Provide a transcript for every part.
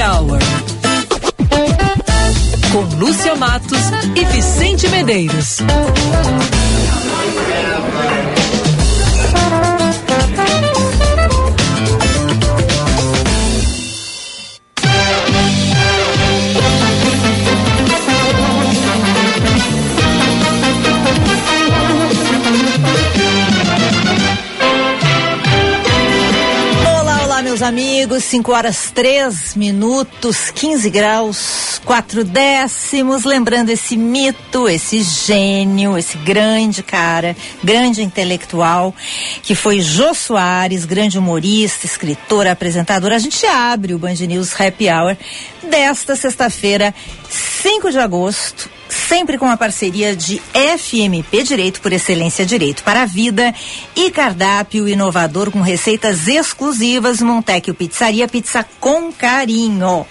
Hour. Com Lúcia Matos e Vicente Medeiros. Meus amigos, 5 horas 3 minutos, 15 graus, 4 décimos. Lembrando esse mito, esse gênio, esse grande cara, grande intelectual, que foi Jô Soares, grande humorista, escritor, apresentador. A gente abre o Band News Happy Hour desta sexta-feira, 5 de agosto sempre com a parceria de FMP Direito por Excelência Direito para a Vida e cardápio inovador com receitas exclusivas Montecchio Pizzaria Pizza com carinho.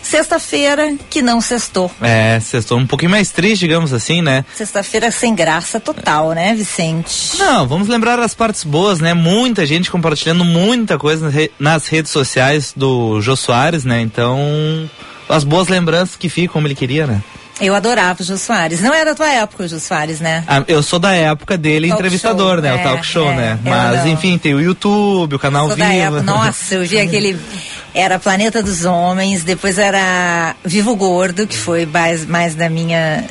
Sexta-feira que não sextou. É, sextou um pouquinho mais triste, digamos assim, né? Sexta-feira sem graça total, né, Vicente? Não, vamos lembrar as partes boas, né? Muita gente compartilhando muita coisa nas redes sociais do Jô Soares, né? Então, as boas lembranças que ficam como ele queria, né? Eu adorava o Jô Soares. Não é da tua época o Jô Soares, né? Ah, eu sou da época dele talk entrevistador, show, né? É, o talk show, é, né? Mas, enfim, tem o YouTube, o canal sou Viva. Nossa, eu vi aquele. Era Planeta dos Homens, depois era Vivo Gordo, que foi mais, mais da minha.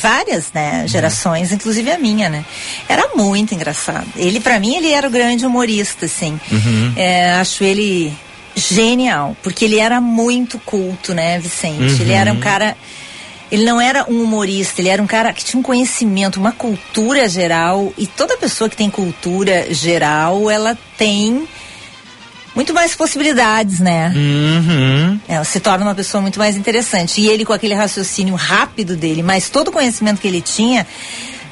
várias, né? Gerações, uhum. inclusive a minha, né? Era muito engraçado. Ele, para mim, ele era o grande humorista, assim. Uhum. É, acho ele genial, porque ele era muito culto, né, Vicente? Uhum. Ele era um cara ele não era um humorista, ele era um cara que tinha um conhecimento, uma cultura geral. E toda pessoa que tem cultura geral, ela tem muito mais possibilidades, né? Uhum. Ela se torna uma pessoa muito mais interessante. E ele, com aquele raciocínio rápido dele, mas todo o conhecimento que ele tinha.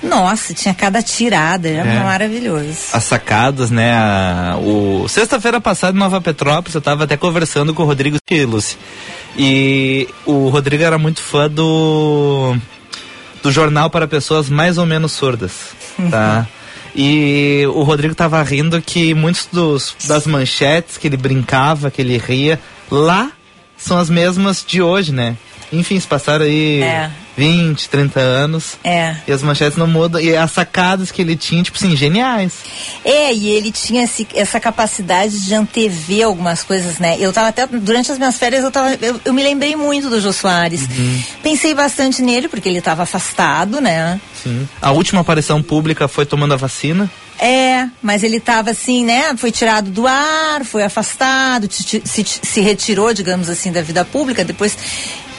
Nossa, tinha cada tirada, era é. maravilhoso. As sacadas, né? A, o sexta-feira passada em Nova Petrópolis, eu estava até conversando com o Rodrigo Lucy. E o Rodrigo era muito fã do do jornal para pessoas mais ou menos surdas, tá? e o Rodrigo tava rindo que muitos dos das manchetes que ele brincava, que ele ria, lá são as mesmas de hoje, né? Enfim, se passaram aí é. 20, 30 anos. É. E as manchetes não mudam. E as sacadas que ele tinha, tipo assim, geniais. É, e ele tinha esse, essa capacidade de antever algumas coisas, né? Eu tava até, durante as minhas férias, eu, tava, eu, eu me lembrei muito do Jô Soares. Uhum. Pensei bastante nele, porque ele estava afastado, né? Sim. A última aparição pública foi tomando a vacina. É, mas ele estava assim, né? Foi tirado do ar, foi afastado, se, se retirou, digamos assim, da vida pública. Depois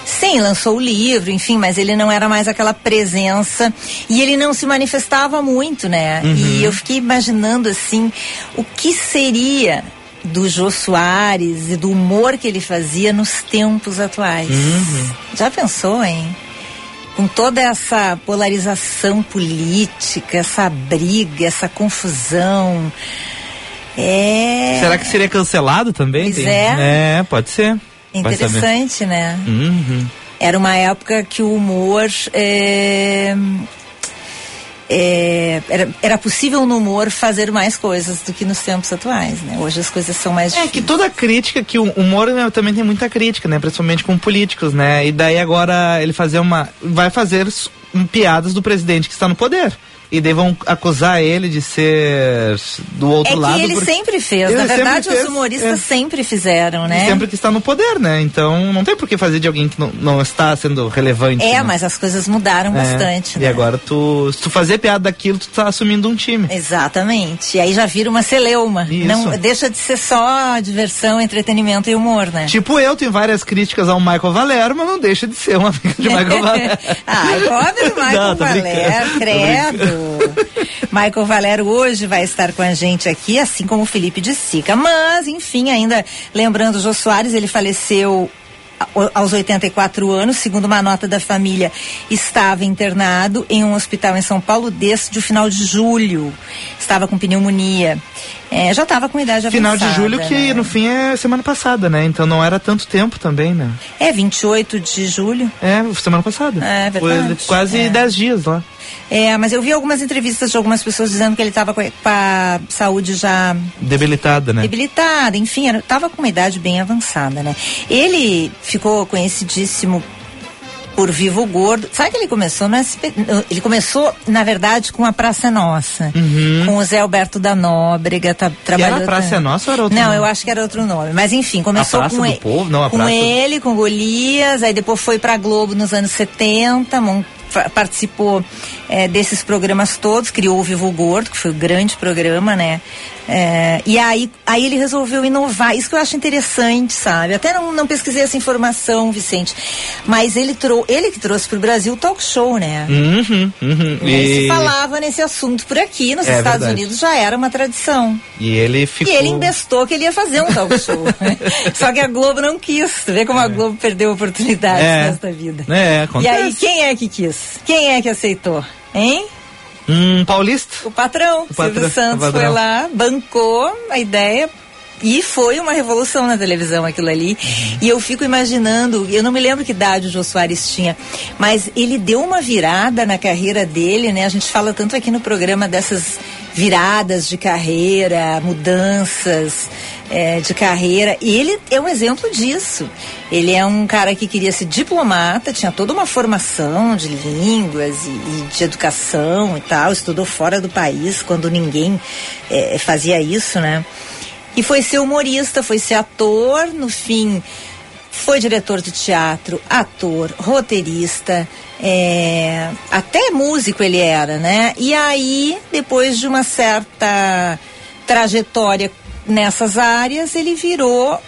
Sim, lançou o livro, enfim, mas ele não era mais aquela presença e ele não se manifestava muito, né? Uhum. E eu fiquei imaginando assim, o que seria do Jô Soares e do humor que ele fazia nos tempos atuais. Uhum. Já pensou, hein? Com toda essa polarização política, essa briga, essa confusão. É... Será que seria cancelado também? Pois Tem... é. É, pode ser. Interessante, né? Uhum. Era uma época que o humor. É, é, era, era possível no humor fazer mais coisas do que nos tempos atuais, né? Hoje as coisas são mais É difíceis. que toda crítica, que o humor né, também tem muita crítica, né? Principalmente com políticos, né? E daí agora ele fazer uma... vai fazer piadas do presidente que está no poder e vão acusar ele de ser do outro é que lado. Ele porque... sempre fez. Ele Na verdade, os humoristas é. sempre fizeram, né? E sempre que está no poder, né? Então não tem por que fazer de alguém que não, não está sendo relevante. É, né? mas as coisas mudaram é. bastante. E né? agora tu, se tu fazer piada daquilo, tu está assumindo um time. Exatamente. E aí já vira uma celeuma. Isso. Não deixa de ser só diversão, entretenimento e humor, né? Tipo eu tenho várias críticas ao Michael Valério, mas não deixa de ser uma amiga de Michael Valério. ah, pobre Michael não, Valério, credo. Michael Valero hoje vai estar com a gente aqui, assim como o Felipe de Sica. Mas, enfim, ainda lembrando o Jô Soares, ele faleceu aos 84 anos, segundo uma nota da família, estava internado em um hospital em São Paulo desde o final de julho. Estava com pneumonia. É, já estava com idade final avançada. Final de julho, que né? no fim é semana passada, né? Então não era tanto tempo também, né? É, 28 de julho. É, semana passada. É, verdade. Foi quase é. 10 dias lá. É, mas eu vi algumas entrevistas de algumas pessoas dizendo que ele estava com, a saúde já debilitada, né? Debilitada, enfim, estava com uma idade bem avançada, né? Ele ficou conhecidíssimo por Vivo Gordo. Sabe que ele começou no SP... Ele começou, na verdade, com a Praça Nossa. Uhum. Com o Zé Alberto da Nóbrega. Tá, trabalhou era a Praça tá... Nossa ou era outro Não, nome? eu acho que era outro nome. Mas enfim, começou com, ele, Povo? Não, com praça... ele, com Golias, aí depois foi pra Globo nos anos 70, participou é, desses programas todos, criou o Vivo Gordo, que foi o grande programa, né? É, e aí, aí ele resolveu inovar, isso que eu acho interessante, sabe? Até não, não pesquisei essa informação, Vicente, mas ele, trou ele que trouxe para o Brasil o talk show, né? Uhum, uhum. E... se falava nesse assunto por aqui, nos é, Estados verdade. Unidos já era uma tradição. E ele ficou... E ele investou que ele ia fazer um talk show. Só que a Globo não quis, vê como é. a Globo perdeu oportunidades é. nesta vida. É, acontece. E aí, quem é que quis? Quem é que aceitou? Hein? Um paulista. O patrão, o Silvio patrão, Santos foi lá, bancou a ideia e foi uma revolução na televisão aquilo ali. E eu fico imaginando, eu não me lembro que idade o Jô Soares tinha, mas ele deu uma virada na carreira dele, né? A gente fala tanto aqui no programa dessas viradas de carreira, mudanças é, de carreira. E ele é um exemplo disso. Ele é um cara que queria ser diplomata, tinha toda uma formação de línguas e, e de educação e tal, estudou fora do país quando ninguém é, fazia isso, né? E foi ser humorista, foi ser ator, no fim foi diretor de teatro, ator, roteirista, é, até músico ele era, né? E aí, depois de uma certa trajetória nessas áreas, ele virou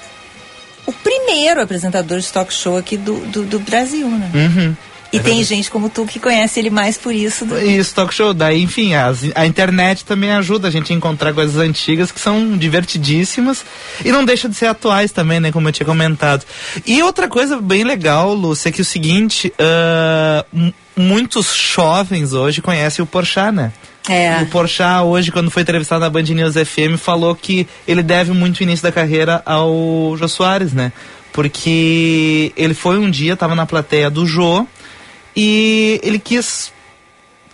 o primeiro apresentador de talk show aqui do, do, do Brasil, né? Uhum. E é tem verdade. gente como tu que conhece ele mais por isso. Do... Isso, talk show. Daí, enfim, as, a internet também ajuda a gente a encontrar coisas antigas que são divertidíssimas e não deixa de ser atuais também, né? Como eu tinha comentado. E outra coisa bem legal, Lúcia, é que o seguinte, uh, muitos jovens hoje conhecem o Porchat, né? É. O Porchat hoje, quando foi entrevistado na Band News FM, falou que ele deve muito o início da carreira ao Jô Soares, né? Porque ele foi um dia, estava na plateia do Jô, e ele quis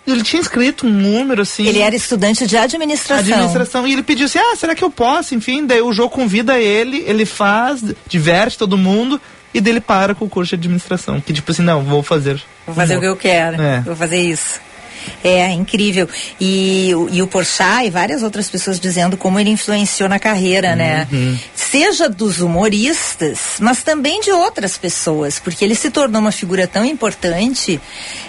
ele tinha escrito um número assim. Ele era estudante de administração. Administração. E ele pediu assim: ah, será que eu posso? Enfim, daí o jogo convida ele, ele faz, diverte todo mundo. E dele para com o curso de administração. Que tipo assim, não, vou fazer. Vou fazer o que eu quero. É. Vou fazer isso. É incrível. E, e o Porchat e várias outras pessoas dizendo como ele influenciou na carreira, né? uhum. né? Seja dos humoristas, mas também de outras pessoas, porque ele se tornou uma figura tão importante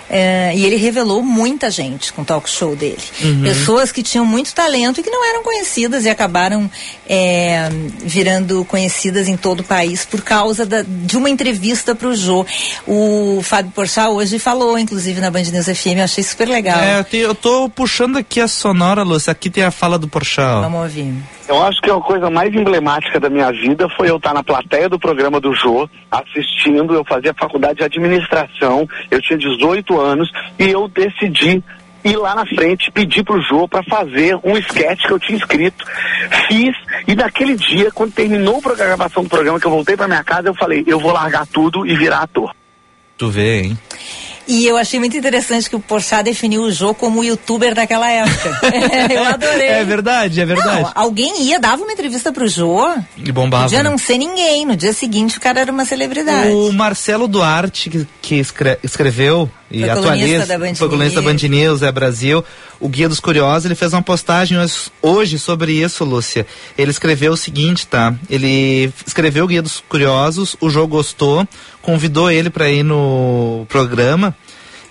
é, e ele revelou muita gente com o talk show dele. Uhum. Pessoas que tinham muito talento e que não eram conhecidas e acabaram é, virando conhecidas em todo o país por causa da, de uma entrevista para o Jô. O Fábio Porchat hoje falou, inclusive, na Band News FM, eu achei super legal. É, eu, te, eu tô puxando aqui a sonora, Lúcia, aqui tem a fala do Porchat. Vamos ouvir. Eu acho que a coisa mais emblemática da minha vida foi eu estar na plateia do programa do Jô, assistindo. Eu fazia faculdade de administração, eu tinha 18 anos e eu decidi ir lá na frente, pedir pro Jô para fazer um sketch que eu tinha escrito. Fiz, e naquele dia, quando terminou a gravação do programa, que eu voltei para minha casa, eu falei, eu vou largar tudo e virar ator. Tu vê, hein? E eu achei muito interessante que o Porchat definiu o Jô como youtuber daquela época. eu adorei. É verdade, é verdade. Não, alguém ia, dava uma entrevista pro Jô. E bombava. Podia né? não ser ninguém. No dia seguinte o cara era uma celebridade. O Marcelo Duarte, que, que escre escreveu e foi atualiza, da Band foi colunista da Band News, é Brasil, o Guia dos Curiosos, ele fez uma postagem hoje sobre isso, Lúcia. Ele escreveu o seguinte, tá? Ele escreveu o Guia dos Curiosos, o Jô gostou, convidou ele para ir no programa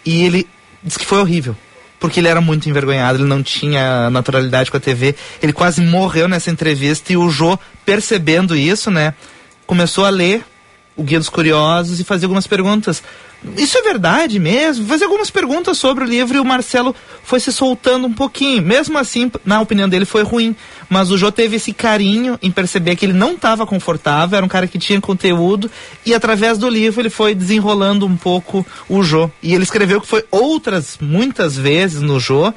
e ele disse que foi horrível. Porque ele era muito envergonhado, ele não tinha naturalidade com a TV. Ele quase morreu nessa entrevista e o Jô, percebendo isso, né, começou a ler o Guia dos Curiosos e fazer algumas perguntas. Isso é verdade mesmo? Fazer algumas perguntas sobre o livro e o Marcelo foi se soltando um pouquinho. Mesmo assim, na opinião dele, foi ruim. Mas o Jô teve esse carinho em perceber que ele não estava confortável, era um cara que tinha conteúdo, e através do livro ele foi desenrolando um pouco o Jô. E ele escreveu que foi outras, muitas vezes no Jô,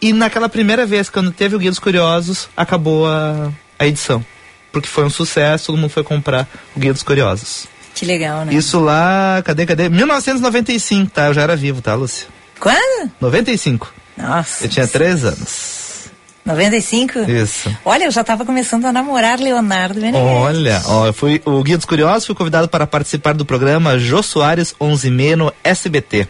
e naquela primeira vez, quando teve o Guia dos Curiosos, acabou a, a edição. Porque foi um sucesso, todo mundo foi comprar o Guia dos Curiosos. Que legal, né? Isso lá, cadê, cadê? 1995, tá? Eu já era vivo, tá, Lúcia? Quando? 95. Nossa. Eu tinha três anos. 95? Isso. Olha, eu já estava começando a namorar Leonardo Menezes. Olha, ó, eu fui o Guia dos Curiosos, fui convidado para participar do programa Jô Soares 11 no SBT.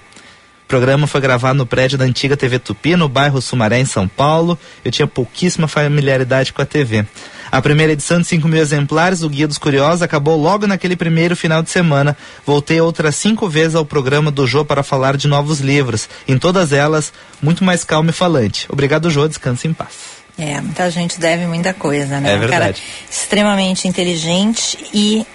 O programa foi gravado no prédio da antiga TV Tupi, no bairro Sumaré, em São Paulo. Eu tinha pouquíssima familiaridade com a TV. A primeira edição de 5 mil exemplares do Guia dos Curiosos acabou logo naquele primeiro final de semana. Voltei outras cinco vezes ao programa do Jô para falar de novos livros. Em todas elas, muito mais calmo e falante. Obrigado, Jô. Descanse em paz. É, muita gente deve muita coisa, né? É Um cara verdade. extremamente inteligente e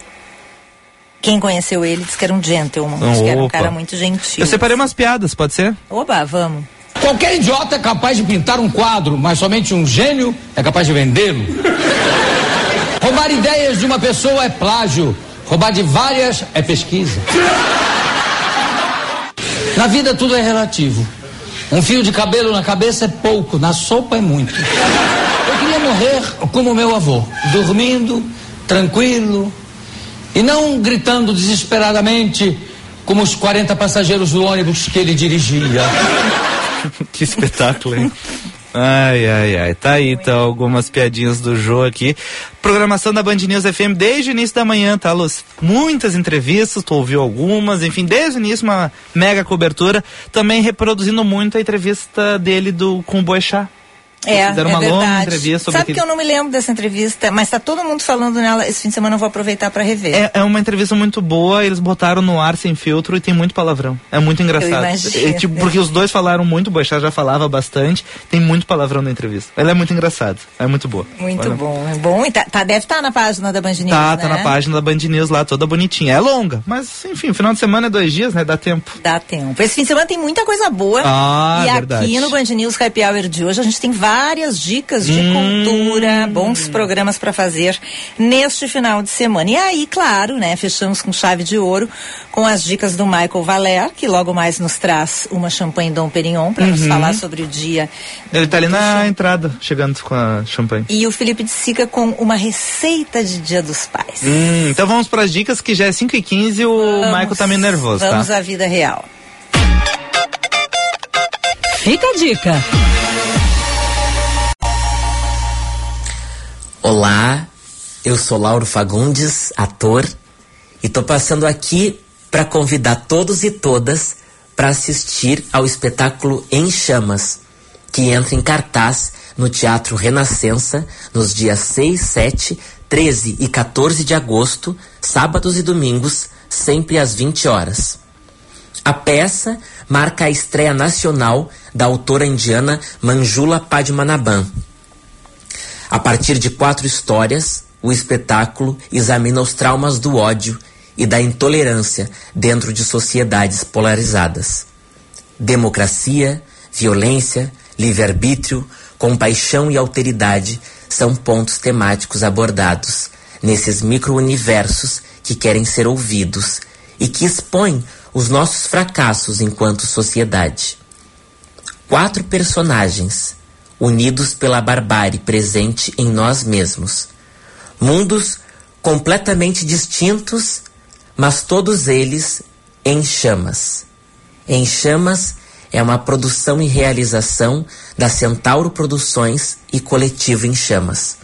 quem conheceu ele disse que era um gentleman, Oh, disse que era um cara muito gentil. Eu separei umas piadas, pode ser? Oba, vamos. Qualquer idiota é capaz de pintar um quadro, mas somente um gênio é capaz de vendê-lo. Roubar ideias de uma pessoa é plágio. Roubar de várias é pesquisa. Na vida tudo é relativo. Um fio de cabelo na cabeça é pouco, na sopa é muito. Eu queria morrer como meu avô, dormindo, tranquilo, e não gritando desesperadamente como os 40 passageiros do ônibus que ele dirigia. que espetáculo, hein? Ai, ai, ai. Tá aí, então, algumas piadinhas do Jô aqui. Programação da Band News FM desde o início da manhã, tá, Luz? Muitas entrevistas, tu ouviu algumas, enfim, desde o início uma mega cobertura. Também reproduzindo muito a entrevista dele do, com o Boechat. É, Fizeram é uma longa verdade. entrevista sobre Sabe aquele- que eu não me lembro dessa entrevista, mas tá todo mundo falando nela. Esse fim de semana eu vou aproveitar para rever. É, é uma entrevista muito boa, eles botaram no ar sem filtro e tem muito palavrão. É muito engraçado. imagino. É, tipo, porque os dois falaram muito, o Boechat já falava bastante, tem muito palavrão na entrevista. Ela é muito engraçada, é muito boa. Muito Olha. bom, é bom. E tá, tá- deve estar na página da Band News, Tá, né? tá na página da Band News lá, toda bonitinha. É longa, mas enfim, final de semana é dois dias, né? Dá tempo. Dá tempo. Esse fim de semana tem muita coisa boa. Ah, e verdade. aqui no Band News Happy Hour de hoje a gente tem várias dicas de Hum. cultura, bons programas para fazer neste final de semana. E aí, claro, né, fechamos com chave de ouro com as dicas do Michael Valer, que logo mais nos traz uma champanhe Dom Perignon para Uhum. nos falar sobre o dia. Ele tá ali na entrada, chegando com a champanhe. E o Felipe de Sica com uma receita de Dia dos Pais. Hum, então vamos pras dicas que já é 5 e 15 e o Vamos- Michael tá meio nervoso, Vamos tá? à vida real. Fica a dica. Olá, eu sou Lauro Fagundes, ator, e tô passando aqui para convidar todos e todas para assistir ao espetáculo Em Chamas, que entra em cartaz no Teatro Renascença nos dias 6, 7, 13 e 14 de agosto, sábados e domingos, sempre às 20 horas. A peça marca a estreia nacional da autora indiana Manjula Padmanabhan. A partir de quatro histórias, o espetáculo examina os traumas do ódio e da intolerância dentro de sociedades polarizadas. Democracia, violência, livre-arbítrio, compaixão e alteridade são pontos temáticos abordados nesses micro-universos que querem ser ouvidos e que expõem os nossos fracassos enquanto sociedade. Quatro personagens unidos pela barbárie presente em nós mesmos. Mundos completamente distintos, mas todos eles em chamas. Em Chamas é uma produção e realização da Centauro Produções e Coletivo em Chamas.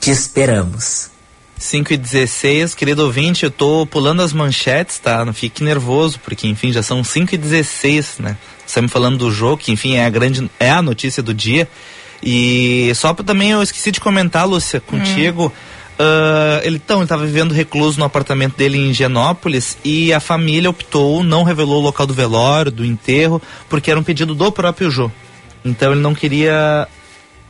Te esperamos. 5 e 16, querido ouvinte, eu tô pulando as manchetes, tá? Não fique nervoso, porque enfim, já são 5 e 16, né? Estamos falando do jogo, que enfim é a grande, é a notícia do dia. E só pra, também eu esqueci de comentar, Lúcia, contigo. ah, ele então, estava vivendo recluso no apartamento dele em Higienópolis e a família optou, não revelou o local do velório, do enterro, porque era um pedido do próprio Jô. Então ele não queria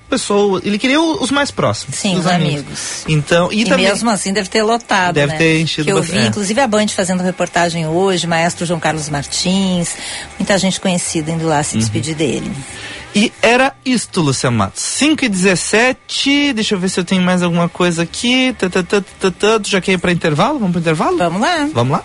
pessoa, ele queria os mais próximos. Sim, os os amigos. Então, e, E, também mesmo assim deve ter lotado, Deve né? ter enchido Que eu vi, é. inclusive a Band fazendo reportagem hoje, maestro João Carlos Martins, muita gente conhecida indo lá se Uhum. despedir dele. E era isto, Luciano Matos. 5 e 17 deixa eu ver se eu tenho mais alguma coisa aqui. Tu já quer ir para intervalo? Vamos para intervalo? Vamos lá. Vamos lá?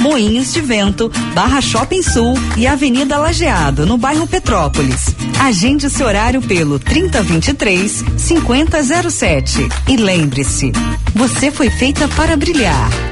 Moinhos de Vento, Barra Shopping Sul e Avenida Lajeado, no bairro Petrópolis. Agende seu horário pelo 3023 5007. E lembre-se, você foi feita para brilhar.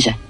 Asia.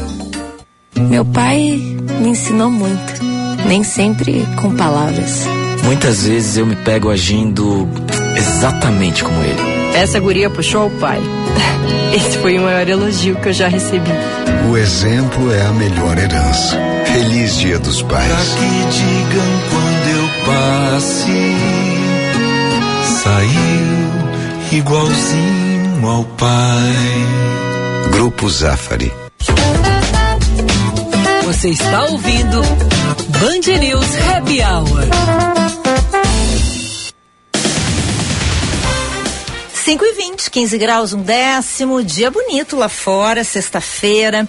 Meu pai me ensinou muito, nem sempre com palavras. Muitas vezes eu me pego agindo exatamente como ele. Essa guria puxou o pai. Esse foi o maior elogio que eu já recebi. O exemplo é a melhor herança. Feliz Dia dos Pais. Pra que digam quando eu passe, saiu igualzinho ao pai. Grupo Zafari. Você está ouvindo Band News Happy Hour. 5 e 20, 15 graus, um décimo, dia bonito lá fora, sexta-feira.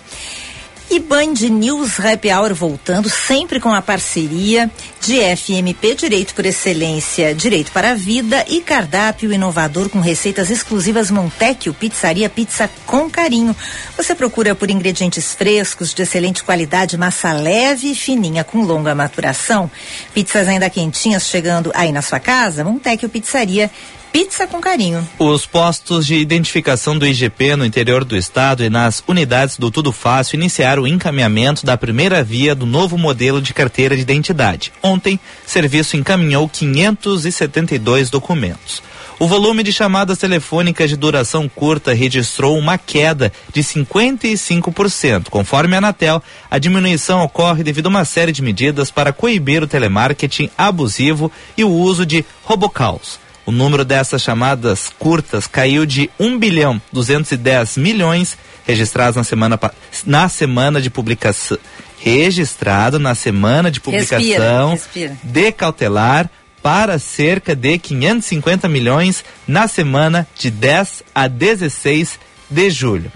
E Band News Happy Hour voltando, sempre com a parceria de FMP Direito por Excelência, Direito para a Vida e cardápio inovador com receitas exclusivas Montecchio Pizzaria Pizza com Carinho. Você procura por ingredientes frescos, de excelente qualidade, massa leve e fininha com longa maturação. Pizzas ainda quentinhas chegando aí na sua casa? Montecchio Pizzaria Pizza com carinho. Os postos de identificação do IGP no interior do estado e nas unidades do Tudo Fácil iniciaram o encaminhamento da primeira via do novo modelo de carteira de identidade. Ontem, serviço encaminhou 572 documentos. O volume de chamadas telefônicas de duração curta registrou uma queda de 55%. Conforme a Anatel, a diminuição ocorre devido a uma série de medidas para coibir o telemarketing abusivo e o uso de robocalls. O número dessas chamadas curtas caiu de 1 bilhão 210 milhões registrados na semana na semana de publicação registrado na semana de publicação Respira, respira. de cautelar para cerca de 550 milhões na semana de 10 a 16 de julho.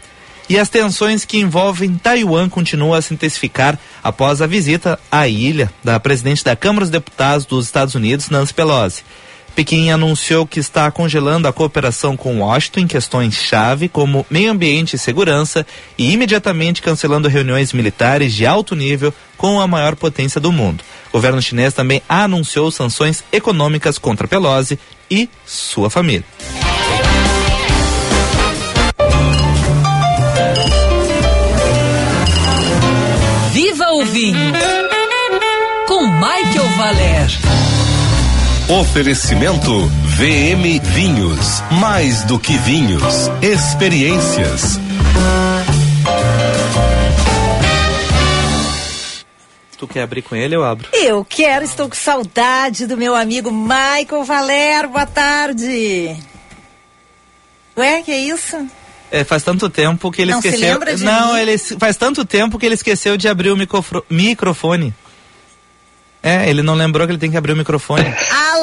E as tensões que envolvem Taiwan continuam a se intensificar após a visita à ilha da presidente da Câmara dos Deputados dos Estados Unidos, Nancy Pelosi. Pequim anunciou que está congelando a cooperação com Washington em questões-chave como meio ambiente e segurança e imediatamente cancelando reuniões militares de alto nível com a maior potência do mundo. O governo chinês também anunciou sanções econômicas contra Pelosi e sua família. Oferecimento VM Vinhos. Mais do que vinhos. Experiências. Tu quer abrir com ele, eu abro. Eu quero, estou com saudade do meu amigo Michael Valer. Boa tarde. Ué, que é isso? É, faz tanto tempo que ele Não se esqueceu. lembra de não, mim? ele faz tanto tempo que ele esqueceu de abrir o microfone. É, ele não lembrou que ele tem que abrir o microfone. Alô,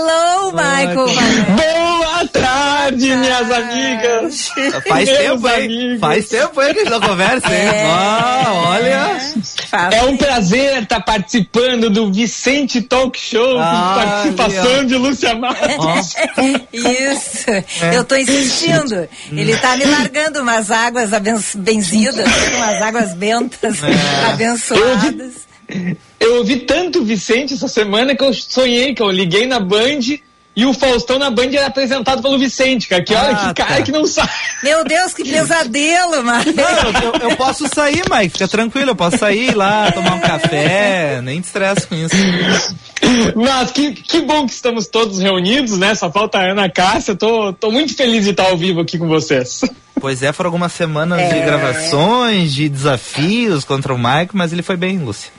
Michael. Boa tarde, minhas amigas. Faz tempo, hein? Faz tempo aí que a gente não conversa, hein? É. Ah, olha. É um prazer estar participando do Vicente Talk Show, Ah, com participação ali, de Lúcia Marques. Isso, É. eu tô insistindo. Ele tá me largando umas águas benzidas, umas águas bentas, É. abençoadas. Eu ouvi tanto o Vicente essa semana que eu sonhei, que eu liguei na Band e o Faustão na Band era apresentado pelo Vicente, cara. Que olha Ah, que cara tá. que não sabe. Meu Deus, que pesadelo, mano. Não, eu, eu posso sair, Mike, fica tranquilo, eu posso sair lá, tomar um café, nem te estresse com isso. Mas que, que bom que estamos todos reunidos, né? Só falta a Ana Cássia. Tô, tô muito feliz de estar ao vivo aqui com vocês. Pois é, foram algumas semanas de É. gravações, de desafios contra o Mike, mas ele foi bem, Lúcia.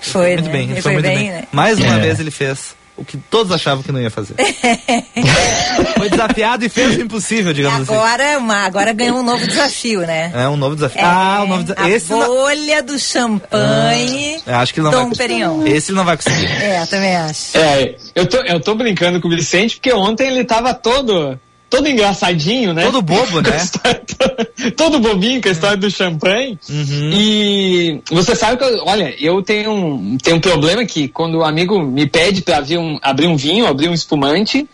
Foi, muito né? bem, ele Ele foi, foi muito bem, bem. né? Mais uma É. vez ele fez o que todos achavam que não ia fazer. foi desafiado e fez o impossível, digamos assim. Agora, uma, agora ganhou um novo desafio, né? É um novo desafio. É, ah, um novo desafio. a Esse não... bolha do champanhe Eu acho que ele não Dom vai conseguir. Perignon. Esse ele não vai conseguir. É, também acho. É, eu tô, eu tô brincando com o Vicente porque ontem ele tava todo, todo engraçadinho, né? Todo bobo, né? todo bobinho com a história do champanhe. Uhum. E você sabe que, eu- olha, eu tenho um, tenho um problema que quando o amigo me pede pra abrir um, abrir um vinho, abrir um espumante,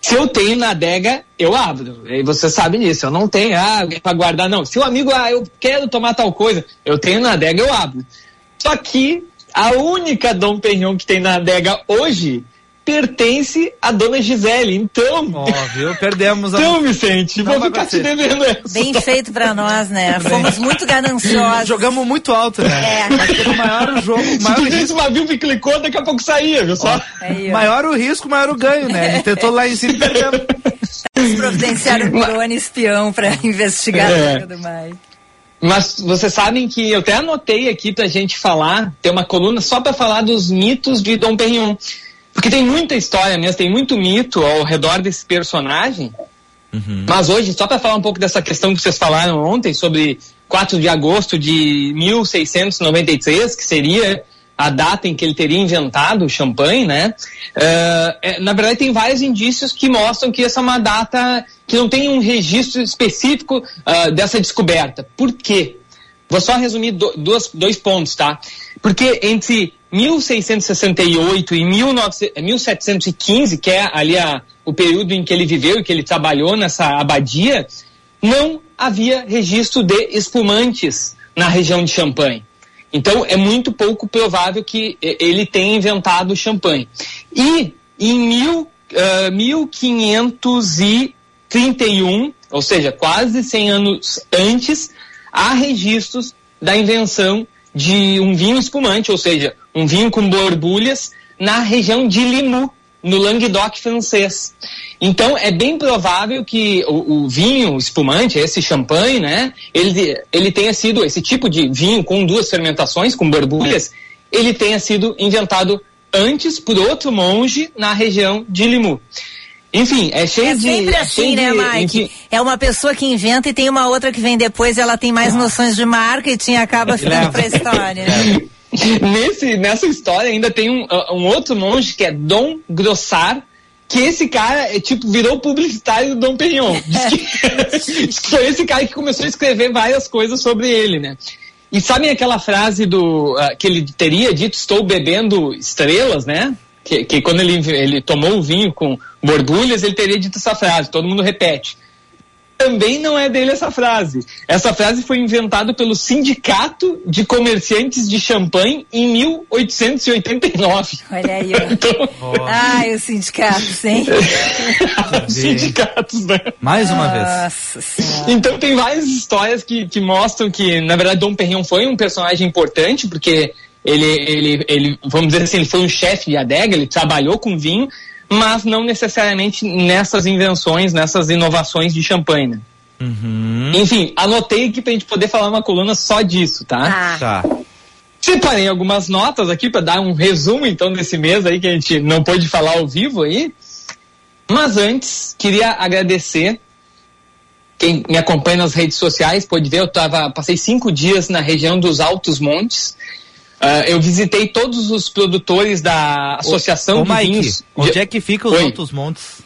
se eu tenho na adega, eu abro. E você sabe disso. Eu não tenho, ah, pra guardar, não. Se o amigo, ah, eu quero tomar tal coisa, eu tenho na adega, eu abro. Só que a única Dom Perignon que tem na adega hoje pertence à dona Gisele. Então, Ó, viu? Perdemos a. então Vicente, Não vou ficar te acontecer. devendo essa. Bem feito pra nós, né? Fomos muito gananciosos. Jogamos muito alto, né? É. O maior jogo, Se maior tu risco, disse uma viu e clicou, daqui a pouco saía, viu só? Maior o risco, maior o ganho, né? A gente tentou lá em cima e perdemos. Eles providenciaram um drone espião pra investigar É. tudo mais. Mas vocês sabem que eu até anotei aqui pra gente falar, ter uma coluna só pra falar dos mitos de Dom Perignon. Porque tem muita história mesmo, tem muito mito ao redor desse personagem. Mas hoje, só pra falar um pouco dessa questão que vocês falaram ontem, sobre 4 de agosto de 1693, que seria a data em que ele teria inventado o champanhe, né? Eh, é, na verdade, tem vários indícios que mostram que essa é uma data que não tem um registro específico ah, dessa descoberta. Por quê? Vou só resumir do- duas, dois pontos, tá? Porque entre 1668 e 19 1715, que é ali a, o período em que ele viveu e que ele trabalhou nessa abadia, não havia registro de espumantes na região de Champagne. Então é muito pouco provável que eh, ele tenha inventado o champanhe. E em mil, ah, 1531, ou seja, quase 100 anos antes, há registros da invenção de um vinho espumante, ou seja, um vinho com borbulhas na região de Limoux, no Languedoc francês. Então é bem provável que o, o vinho espumante, esse champanhe, né, ele, ele tenha sido esse tipo de vinho com duas fermentações, com borbulhas, ele tenha sido inventado antes por outro monge na região de Limoux. Enfim, é cheio É de. sempre é assim, né, de- Mike? enfim, É uma pessoa que inventa e tem uma outra que vem depois, ela tem mais noções de marketing e acaba ficando Leva. pra história. Nesse, nessa história ainda tem um, uh, um outro monge que é Dom Grossar, que esse cara é, tipo, virou publicitário do Dom Perignon. Diz que, diz que foi esse cara que começou a escrever várias coisas sobre ele, né? E sabem aquela frase do uh, que ele teria dito, estou bebendo estrelas, né? Que, que quando ele, ele tomou o vinho com borbulhas, ele teria dito essa frase, todo mundo repete também não é dele essa frase. Essa frase foi inventada pelo Sindicato de Comerciantes de Champanhe em 1889. Olha aí, ó. Ai, os sindicatos, hein? Sindicatos, né? Mais uma vez. Nossa senhora. Então tem várias histórias que, que mostram que, na verdade, Dom Perignon foi um personagem importante, porque ele, ele, ele, vamos dizer assim, ele foi um chefe de adega, ele trabalhou com vinho, mas não necessariamente nessas invenções, nessas inovações de champanhe. né? Uhum. Enfim, anotei aqui pra gente poder falar uma coluna só disso, tá? Tá. Separei algumas notas aqui para dar um resumo então desse mês aí que a gente não pôde falar ao vivo aí. Mas antes, queria agradecer quem me acompanha nas redes sociais pode ver, eu tava, passei cinco dias na região dos Altos Montes. Ah, eu visitei todos os produtores da Associação Ô, de Mike, Vinhos. onde é que fica os Oi. Altos Montes?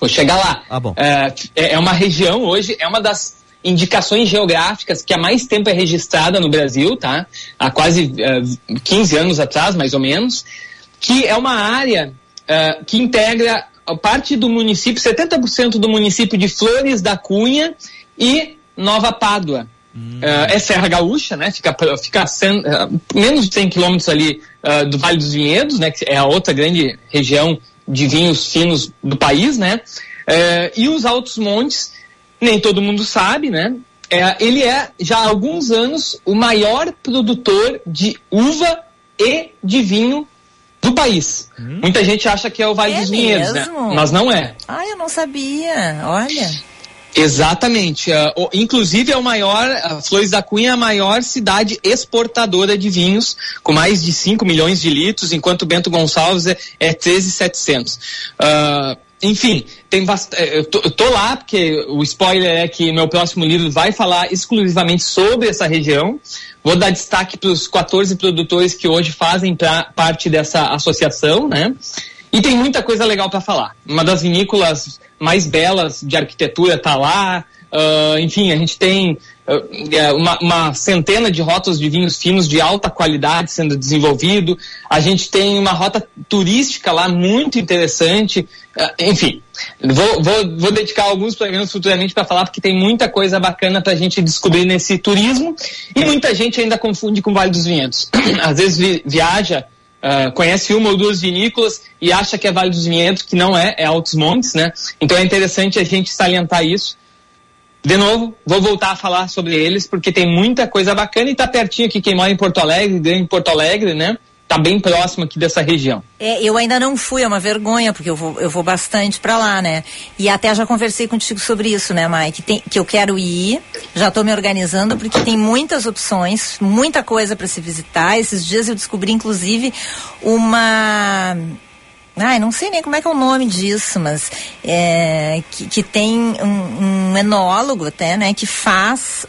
Vou chegar lá. Ah, bom. É, é uma região hoje, é uma das indicações geográficas que há mais tempo é registrada no Brasil, tá? Há quase eh, 15 anos atrás, mais ou menos, que é uma área eh, que integra parte do município, 70% do município de Flores da Cunha e Nova Pádua. Eh, é Serra Gaúcha, né? Fica, fica cem- eh, menos de 100 quilômetros ali eh, do Vale dos Vinhedos, né? Que é a outra grande região de vinhos finos do país, né? Eh, e os Altos Montes, nem todo mundo sabe, né? É, ele é já há alguns anos o maior produtor de uva e de vinho do país. Muita gente acha que é o Vale É dos Vinhedos, né? mesmo? Mas não é. Ah, eu não sabia. Olha. Exatamente. o- inclusive é o maior, Flores da Cunha é a maior cidade exportadora de vinhos, com mais de 5 milhões de litros, enquanto Bento Gonçalves é, é 13,700. Ah, enfim, tem eh, eu, tô, eu tô lá porque o spoiler é que meu próximo livro vai falar exclusivamente sobre essa região. Vou dar destaque para os 14 produtores que hoje fazem pra, parte dessa associação, né? E tem muita coisa legal para falar. Uma das vinícolas mais belas de arquitetura tá lá. ah, enfim, a gente tem é, uma, uma centena de rotas de vinhos finos de alta qualidade sendo desenvolvido. A gente tem uma rota turística lá muito interessante. Ah, enfim, vou, vou, vou dedicar alguns programas futuramente para falar porque tem muita coisa bacana para a gente descobrir nesse turismo. E muita gente ainda confunde com o Vale dos Vinhedos. Às vezes vi- viaja ah, conhece uma ou duas vinícolas e acha que é Vale dos Vinhedos, que não é, é Altos Montes, né? Então é interessante a gente salientar isso. De novo, vou voltar a falar sobre eles, porque tem muita coisa bacana e tá pertinho aqui, quem mora em Porto Alegre, grande Porto Alegre, né? Tá bem próximo aqui dessa região. É, eu ainda não fui, é uma vergonha, porque eu vou, eu vou bastante pra lá, né? E até já conversei contigo sobre isso, né, Mike? Tem- que eu quero ir, já tô me organizando, porque tem muitas opções, muita coisa pra se visitar. Esses dias eu descobri, inclusive, uma. Ai, não sei nem como é que é o nome disso, mas é, que, que tem um, um enólogo até, né, que faz.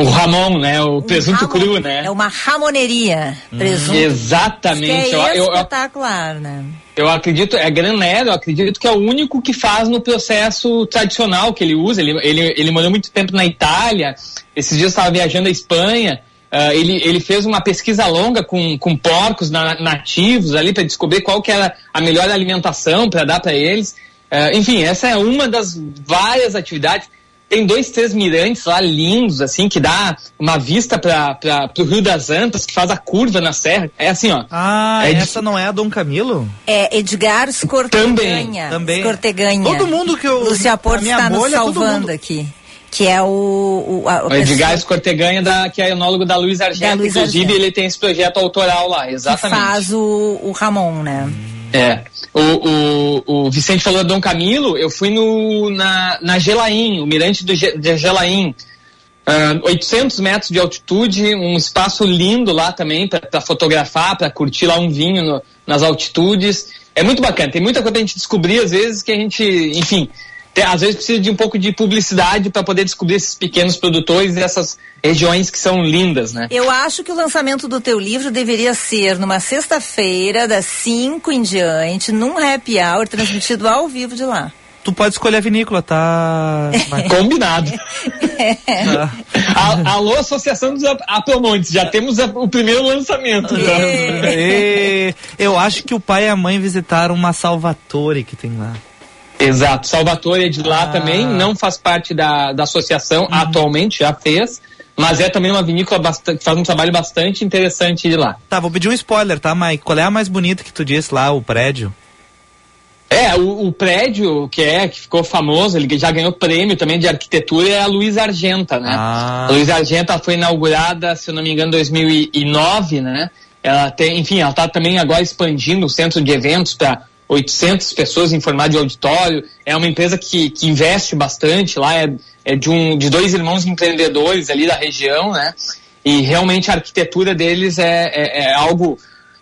O Ramon, né? O presunto ramon- cru, né? É uma ramoneria, presunto. Exatamente. Que é Eu- eu- eu- espetacular, né? Eu acredito, é granero, eu acredito que é o único que faz no processo tradicional que ele usa. Ele, ele, ele morou muito tempo na Itália, esses dias estava viajando à Espanha. ah, ele, ele fez uma pesquisa longa com, com porcos na- nativos ali para descobrir qual que era a melhor alimentação para dar para eles. Ah, enfim, essa é uma das várias atividades. Tem dois, três mirantes lá lindos, assim, que dá uma vista para o Rio das Antas, que faz a curva na serra. É assim, ó. Ah, É de- essa não é a Dom Camilo? É Edgar Scorteganha. Também. Scorteganha. Todo mundo que eu- Lúcia Porto está nos bolha, todo salvando mundo- aqui. Que é o. o, a, O Edgar pessoa Escorteganha, da, que é enólogo da Luiz Argento. Da Luiz Inclusive, Argento. ele tem esse projeto autoral lá, que exatamente. faz o, o Ramon, né? É. O, o, o Vicente falou Dom Camilo, eu fui no, na, na Gelaim, o mirante do, de Gelaim. Ah, 800 metros de altitude, um espaço lindo lá também para fotografar, para curtir lá um vinho no- nas altitudes. É muito bacana, tem muita coisa pra gente descobrir, às vezes, que a gente, enfim, tem- às vezes precisa de um pouco de publicidade para poder descobrir esses pequenos produtores e essas regiões que são lindas, né? Eu acho que o lançamento do teu livro deveria ser numa sexta-feira, das 5 em diante, num happy hour, transmitido ao vivo de lá. Tu pode escolher a vinícola, tá? Combinado. A- Alô, Associação dos Ap- Apromontes, já temos a- o primeiro lançamento. então. E eu acho que o pai e a mãe visitaram uma Salvatore que tem lá. Exato, Salvatore é de lá Ah. também, não faz parte da, da associação atualmente, já fez, mas é também uma vinícola bastante, que faz um trabalho bastante interessante de lá. Tá, vou pedir um spoiler, tá, Mike? Qual é a mais bonita que tu disse lá, o prédio? É, o, o prédio que é, que ficou famoso, ele já ganhou prêmio também de arquitetura, é a Luiz Argenta, né? Ah. A Luiz Argenta foi inaugurada, se eu não me engano, em 2009, né? Ela tem, enfim, ela está também agora expandindo o centro de eventos para 800 pessoas em formato de auditório. É uma empresa que, que investe bastante lá, é, é de, um, de dois irmãos empreendedores ali da região, né? E realmente a arquitetura deles é, é, é algo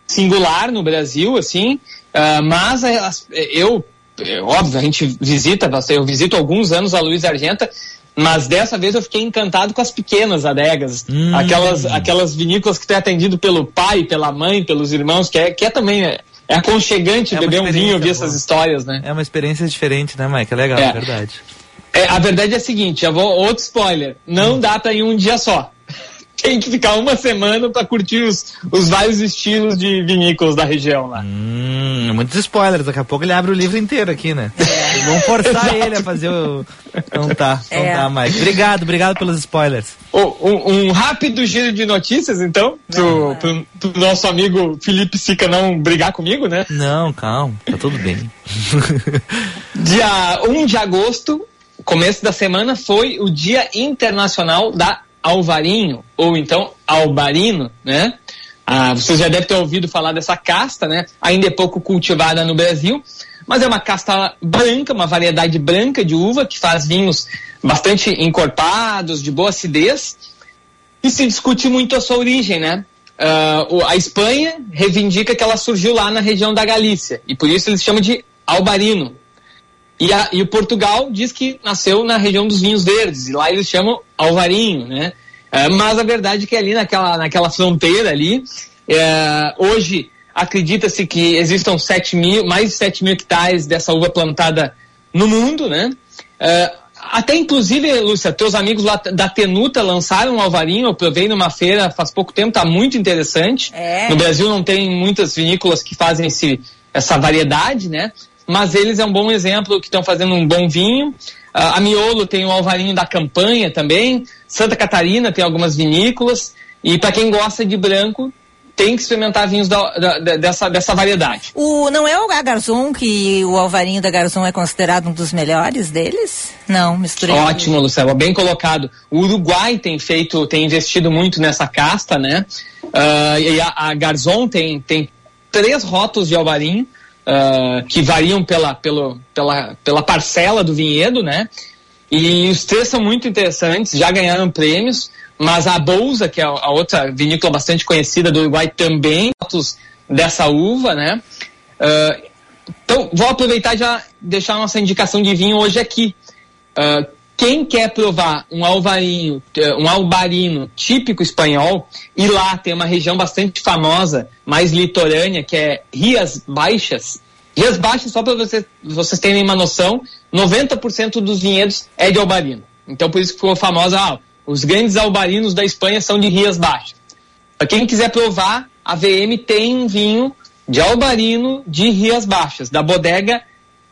singular no Brasil, assim, ah, mas é, é, eu, é óbvio, a gente visita, eu visito alguns anos a Luiz Argenta, mas dessa vez eu fiquei encantado com as pequenas adegas, Hum. aquelas, aquelas vinícolas que tu é atendido pelo pai, pela mãe, pelos irmãos, que é, que é também é, aconchegante É beber um vinho e ouvir essas histórias, né? É uma experiência diferente, né, Mike? É legal, é, É. verdade. É, a verdade é a seguinte, já vou outro spoiler, não Hum. pra ir um dia só. Tem que ficar uma semana pra curtir os, os vários estilos de vinícolas da região lá. Hum, muitos spoilers. Daqui a pouco ele abre o livro inteiro aqui, né? Vamos forçar ele a fazer o. Então tá, então É. tá, Mike. Obrigado, obrigado pelos spoilers. Ô, um, um rápido giro de notícias, então, pro, pro- pro nosso amigo Felipe Sica não brigar comigo, né? Não, calma, tá tudo bem. Dia 1 de agosto, começo da semana, foi o Dia Internacional da Alvarinho, ou então Albarino, né? Ah, vocês já devem ter ouvido falar dessa casta, né? Ainda é pouco cultivada no Brasil, mas é uma casta branca, uma variedade branca de uva que faz vinhos bastante encorpados, de boa acidez, e se discute muito a sua origem, né? O- a Espanha reivindica que ela surgiu lá na região da Galícia, e por isso eles chamam de Albarino. E, a- e o Portugal diz que nasceu na região dos vinhos verdes, e lá eles chamam Alvarinho, né? Ah, mas a verdade é que ali naquela, naquela fronteira ali, eh, hoje acredita-se que existam 7 mil, mais de 7 mil hectares dessa uva plantada no mundo, né? Eh, até inclusive, Lúcia, teus amigos lá da Tenuta lançaram um alvarinho, eu provei numa feira faz pouco tempo, tá muito interessante. É. No Brasil não tem muitas vinícolas que fazem esse, essa variedade, né? Mas eles é um bom exemplo que estão fazendo um bom vinho. Ah, a Miolo tem o alvarinho da campanha também. Santa Catarina tem algumas vinícolas. E para quem gosta de branco, tem que experimentar vinhos da- da- dessa, dessa variedade. O, não é o Garzon que o Alvarinho da Garzon é considerado um dos melhores deles? Não, misturei. Ótimo, Luciano, bem colocado. O Uruguai tem feito, tem investido muito nessa casta, né? Ah, e a, a Garzon tem, tem três rótulos de alvarinho ah, que variam pela, pelo, pela, pela parcela do vinhedo, né? E os três são muito interessantes, já ganharam prêmios, mas a Bolsa, que é a outra vinícola bastante conhecida do Uruguai, também rótulos dessa uva, né? Ah, então, vou aproveitar e já deixar nossa indicação de vinho hoje aqui. Ah, quem quer provar um alvarinho, um albarino típico espanhol, e lá tem uma região bastante famosa, mais litorânea, que é Rias Baixas. Rias Baixas, só para você, vocês terem uma noção, 90% dos vinhedos é de albarino. Então por isso que ficou famosa, ah, os grandes albarinos da Espanha são de Rias Baixas. Para quem quiser provar, a VM tem um vinho de albarino de Rias Baixas, da bodega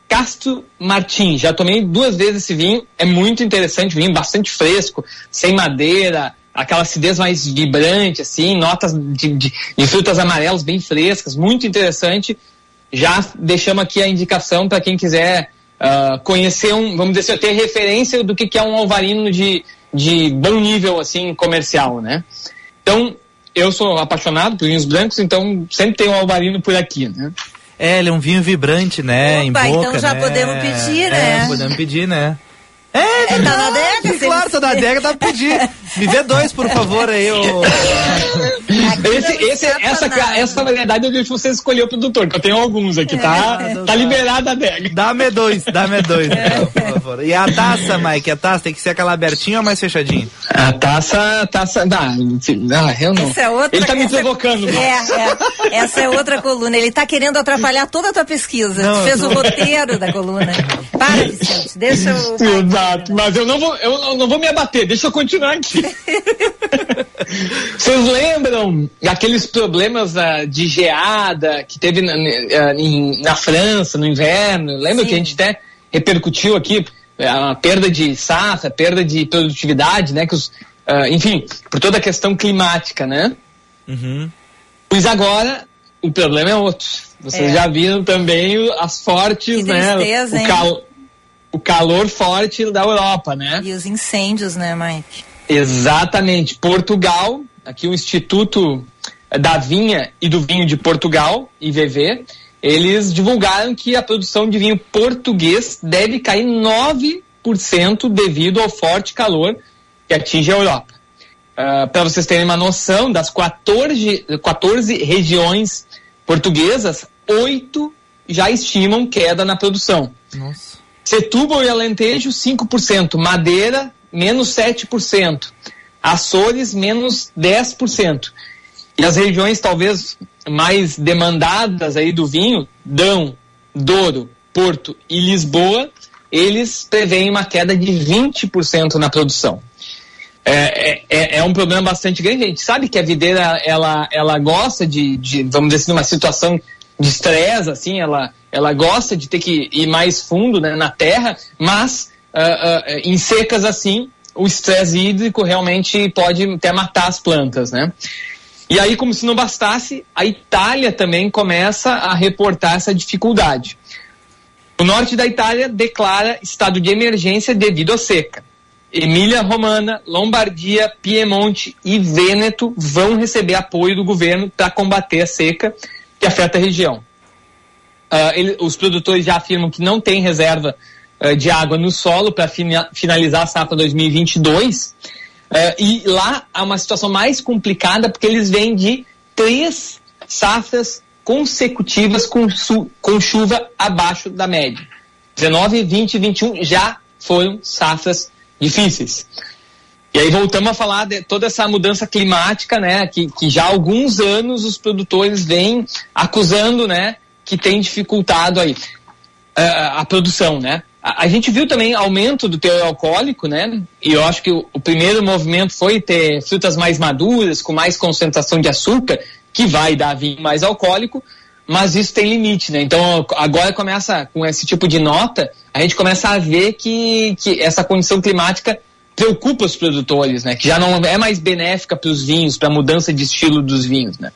Castro Martim. Já tomei duas vezes esse vinho, é muito interessante, vinho bastante fresco, sem madeira, aquela acidez mais vibrante, assim, notas de, de- de frutas amarelas bem frescas, muito interessante. Já deixamos aqui a indicação para quem quiser ah, conhecer um, vamos dizer assim, ter referência do que, que é um alvarino de, de bom nível, assim, comercial, né? Então, eu sou apaixonado por vinhos brancos, então sempre tem um alvarino por aqui, né? É, ele é um vinho vibrante, né? em Opa, boca, então já né? podemos pedir, É, né? podemos pedir, né? É, É, tá na adega? Claro, tá na adega, dá pra pedir. Me vê dois, por favor, aí, ô. Esse, esse, essa, essa variedade eu deixo você escolher o produtor, que eu tenho alguns aqui, tá? tá liberada a adega. Dá-me dois, dá-me dois, então, por favor. E a taça, Mike, a taça tem que ser aquela abertinha ou mais fechadinha? A taça, taça, dá, ah, eu não. Essa é outra- Ele tá me essa- provocando. É, é, essa é outra coluna. Ele tá querendo atrapalhar toda a tua pesquisa. Não, tu fez o roteiro da coluna. Para, Deixa o. Exato, mas eu não vou, eu não- não vou me abater, deixa eu continuar aqui. Vocês lembram aqueles problemas ah, de geada que teve na, em- na França no inverno? Lembra que a gente até repercutiu aqui eh, a perda de safra, perda de produtividade, né? Que os, ah, enfim, por toda a questão climática, né? Uhum. Pois agora o problema é outro. Vocês É. já viram também as fortes, Que né? tristeza, o, hein? cal- o calor forte da Europa, né? E os incêndios, né, Mike? Exatamente. Portugal, aqui o Instituto da Vinha e do Vinho de Portugal, IVV, eles divulgaram que a produção de vinho português deve cair 9% devido ao forte calor que atinge a Europa. Para vocês terem uma noção, das 14, 14 regiões portuguesas, oito já estimam queda na produção. Nossa. Setúbal e Alentejo, 5%. Madeira, menos 7%. Açores, menos 10%. E as regiões talvez mais demandadas aí do vinho, Dão, Douro, Porto e Lisboa, eles preveem uma queda de 20% na produção. É, é, é um problema bastante grande. A gente sabe que a videira ela, ela gosta de, de, vamos dizer assim, numa situação de estresse, assim, ela, ela gosta de ter que ir mais fundo né, na terra, mas ah, ah, em secas assim, o estresse hídrico realmente pode até matar as plantas, né? E aí, como se não bastasse, a Itália também começa a reportar essa dificuldade. O norte da Itália declara estado de emergência devido à seca. Emília Romana, Lombardia, Piemonte e Vêneto vão receber apoio do governo para combater a seca que afeta a região. Ah, ele- os produtores já afirmam que não tem reserva ah, de água no solo para finalizar a safra 2022. Ah, e lá há uma situação mais complicada porque eles vêm de três safras consecutivas com, su- com chuva abaixo da média. 19, 20 e 21 já foram safras difíceis. E aí voltamos a falar de toda essa mudança climática, né? Que, que já há alguns anos os produtores vêm acusando, né? Que tem dificultado aí ah, a produção, né? A, a gente viu também aumento do teor alcoólico, né? E eu acho que o, o primeiro movimento foi ter frutas mais maduras, com mais concentração de açúcar, que vai dar vinho mais alcoólico, mas isso tem limite, né? Então agora começa com esse tipo de nota, a gente começa a ver que, que essa condição climática preocupa os produtores, né? Que já não é mais benéfica para os vinhos, para a mudança de estilo dos vinhos, né?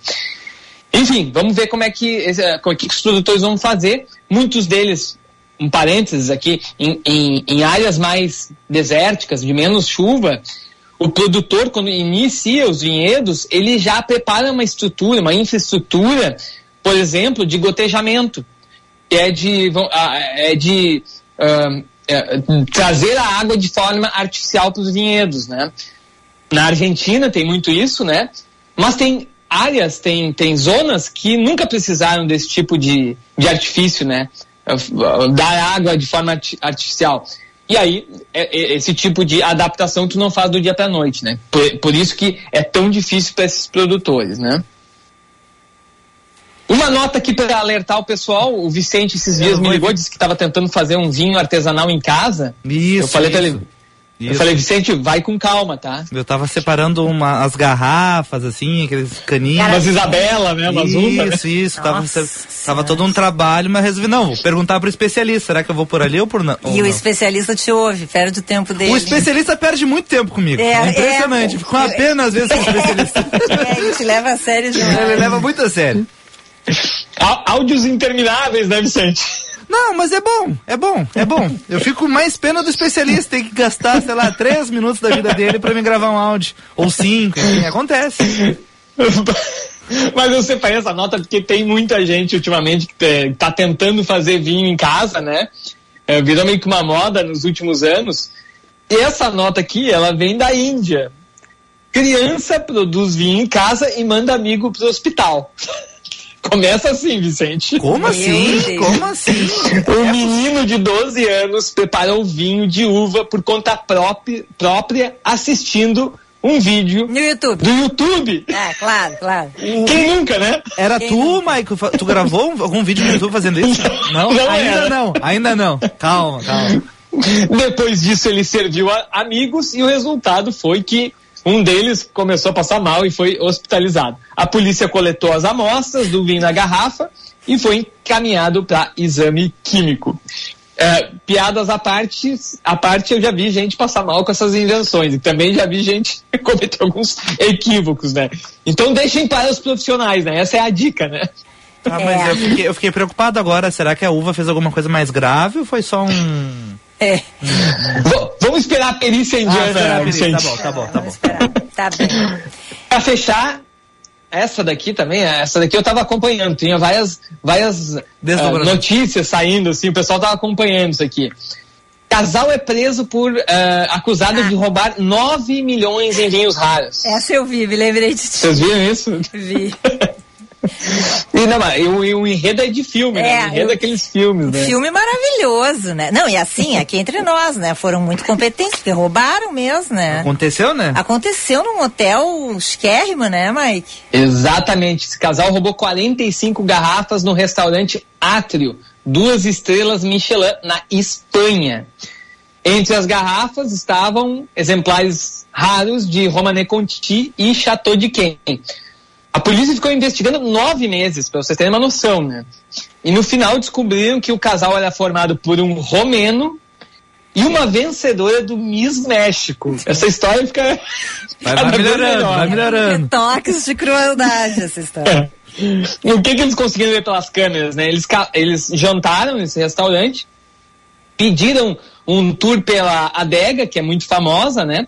Enfim, vamos ver como é que, esse- como é que os produtores vão fazer. Muitos deles, um parênteses aqui, em, em, em áreas mais desérticas, de menos chuva, o produtor, quando inicia os vinhedos, ele já prepara uma estrutura, uma infraestrutura, por exemplo, de gotejamento, que é de, ah, é de é, trazer a água de forma artificial para os vinhedos, né? Na Argentina tem muito isso, né? Mas tem áreas, tem, tem zonas que nunca precisaram desse tipo de, de artifício, né? Dar água de forma arti- artificial. E aí, é- é- esse tipo de adaptação tu não faz do dia para noite, né? Por, por isso que é tão difícil para esses produtores, né? Uma nota aqui para alertar o pessoal, o Vicente esses dias me ligou, disse que estava tentando fazer um vinho artesanal em casa. Isso, eu falei para isso. ele, eu Isso. falei, Vicente, vai com calma, tá? Eu tava separando uma, as garrafas, assim, aqueles caninhos. Umas Isabela, né? Umas uva, né? Isso, isso. Tava, tava todo um trabalho, mas resolvi, não, vou perguntar pro especialista, será que eu vou por ali ou por não? ou E o não? especialista te ouve, perde o tempo dele. O especialista perde muito tempo comigo. É, É, impressionante. é. Fico com a pena às vezes com o especialista. É, ele te leva a sério demais. Ele leva muito a sério. Áudios intermináveis, né, Vicente? Não, mas é bom, é bom, é bom. Eu fico mais pena do especialista, tem que gastar, sei lá, três minutos da vida dele pra me gravar um áudio. Ou cinco, enfim, acontece. Mas eu separei essa nota porque tem muita gente ultimamente que te- tá tentando fazer vinho em casa, né? É, virou meio que uma moda nos últimos anos. E essa nota aqui, ela vem da Índia. Criança produz vinho em casa e manda amigo pro hospital. Começa assim, Vicente. Como assim? Como assim? Um menino de 12 anos preparou vinho de uva por conta própria, própria assistindo um vídeo no YouTube. do YouTube. Ah, claro, claro. Quem nunca, né? Era Quem tu, Maico? Tu gravou um- algum vídeo no YouTube fazendo isso? Não? Não ainda era. não, ainda não. Calma, calma. Depois disso, ele serviu a amigos e o resultado foi que um deles começou a passar mal e foi hospitalizado. A polícia coletou as amostras do vinho na garrafa e foi encaminhado para exame químico. É, piadas à parte, à parte, eu já vi gente passar mal com essas invenções e também já vi gente cometer alguns equívocos, né? Então deixem para os profissionais, né? Essa é a dica, né? Ah, mas eu fiquei, eu fiquei preocupado agora. Será que a uva fez alguma coisa mais grave ou foi só um. É. V- Vamos esperar a perícia Ah, indiana, esperar a perícia. Vicente. Tá bom, tá bom, tá bom. Tá bem. Pra fechar, essa daqui também, essa daqui eu tava acompanhando. Tinha várias, várias ah, Brasil. notícias saindo, assim, o pessoal tava acompanhando isso aqui. Casal é preso por ah, acusado de roubar 9 milhões em vinhos raros. Essa eu vi, me lembrei de ti. Vocês viram isso? Vi. E, não, mas, e o, e o enredo é de filme, né? É, O enredo eu- daqueles filmes, né? Filme maravilhoso, né? Não, e assim, aqui entre nós, né? Foram muito competentes, porque roubaram mesmo, né? Aconteceu, né? Aconteceu num hotel chiquérrimo, né, Mike? Exatamente. Esse casal roubou 45 garrafas no restaurante Átrio, duas estrelas Michelin, na Espanha. Entre as garrafas estavam exemplares raros de Romanée Conti e Chateau de Quem. A polícia ficou investigando nove meses, para vocês terem uma noção, né? E no final descobriram que o casal era formado por um romeno e uma vencedora do Miss México. Essa história fica. Vai, vai vez melhorando, melhor. vai melhorando. Toques de crueldade essa história. E o que, que eles conseguiram ver pelas câmeras, né? Eles, eles jantaram nesse restaurante, pediram um tour pela adega, que é muito famosa, né?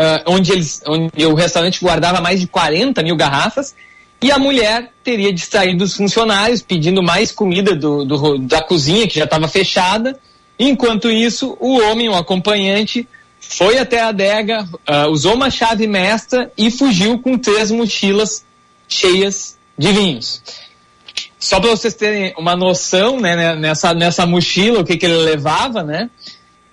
Ah, onde, eles, onde o restaurante guardava mais de 40 mil garrafas, e a mulher teria distraído os funcionários, pedindo mais comida do, do da cozinha, que já estava fechada. Enquanto isso, o homem, o acompanhante, foi até a adega, ah, usou uma chave mestra e fugiu com três mochilas cheias de vinhos. Só para vocês terem uma noção, né, né, nessa, nessa mochila, o que, que ele levava, né?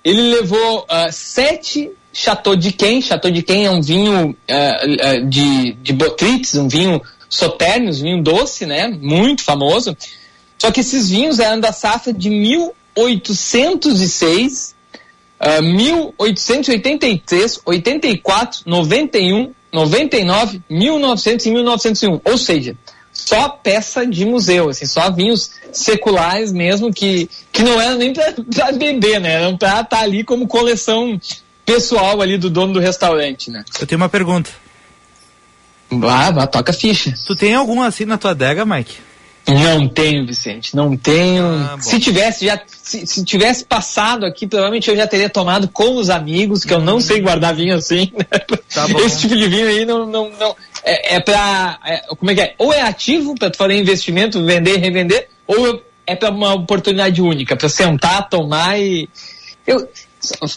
Ele levou ah, sete Chateau de Quem. Chateau de Quem é um vinho ah, ah, de, de Botrytis, um vinho Sauternes, um vinho doce, né? Muito famoso. Só que esses vinhos eram da safra de 1806, ah, 1883, 84, 91, 99, 1900 e 1901. Ou seja, só peça de museu, assim, só vinhos seculares mesmo que, que não eram nem pra beber, né? Eram pra estar ali como coleção pessoal ali do dono do restaurante, né? Eu tenho uma pergunta. Ah, toca ficha. Tu tem algum assim na tua adega, Mike? Não tenho, Vicente, não tenho. Ah, se tivesse já, se, se tivesse passado aqui, provavelmente eu já teria tomado com os amigos, que eu não sei guardar vinho assim. né? Hum. Tá. Esse tipo de vinho aí não, não, não é, é pra, é, como é que é? Ou é ativo para tu fazer investimento, vender, revender, ou é para uma oportunidade única, para sentar, tomar e eu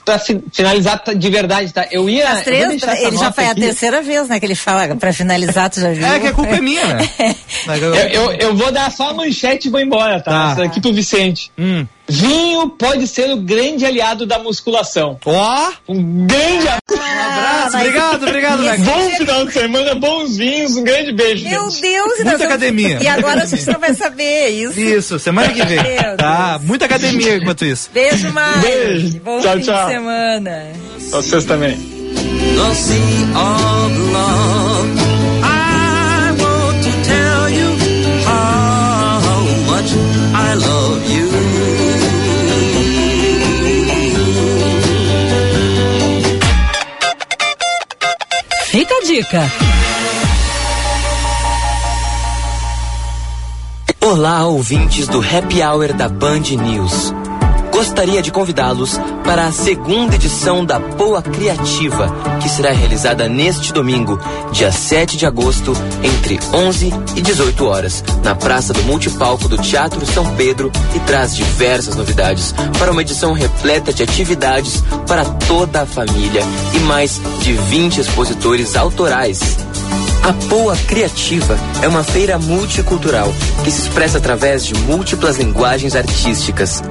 para finalizar de verdade, tá? Eu ia As eu vou três, essa ele já foi a aqui. terceira vez, né, que ele fala, pra finalizar, tu já viu? É que a culpa é minha, né? Eu, eu, eu vou dar só a manchete e vou embora, tá? Tá. Essa aqui pro Vicente. Hum. Vinho pode ser o grande aliado da musculação. Ó! Um grande Um abraço, obrigado, obrigado. Bom final de semana, bons vinhos, um grande beijo. Meu gente. Deus, e Muita nós academia. E agora a gente não vai saber isso. Isso, semana que vem. Meu Tá, muita academia enquanto isso. Beijo, Mike. Beijo. Bom Tchau, fim tchau. de semana. Vocês também. The sea of love. Fica a dica. Olá, ouvintes do Happy Hour da Band News. Gostaria de convidá-los para a segunda edição da Poa Criativa, que será realizada neste domingo, dia 7 de agosto, entre 11 e 18 horas, na Praça do Multipalco do Teatro São Pedro e traz diversas novidades para uma edição repleta de atividades para toda a família e mais de 20 expositores autorais. A Poa Criativa é uma feira multicultural que se expressa através de múltiplas linguagens artísticas.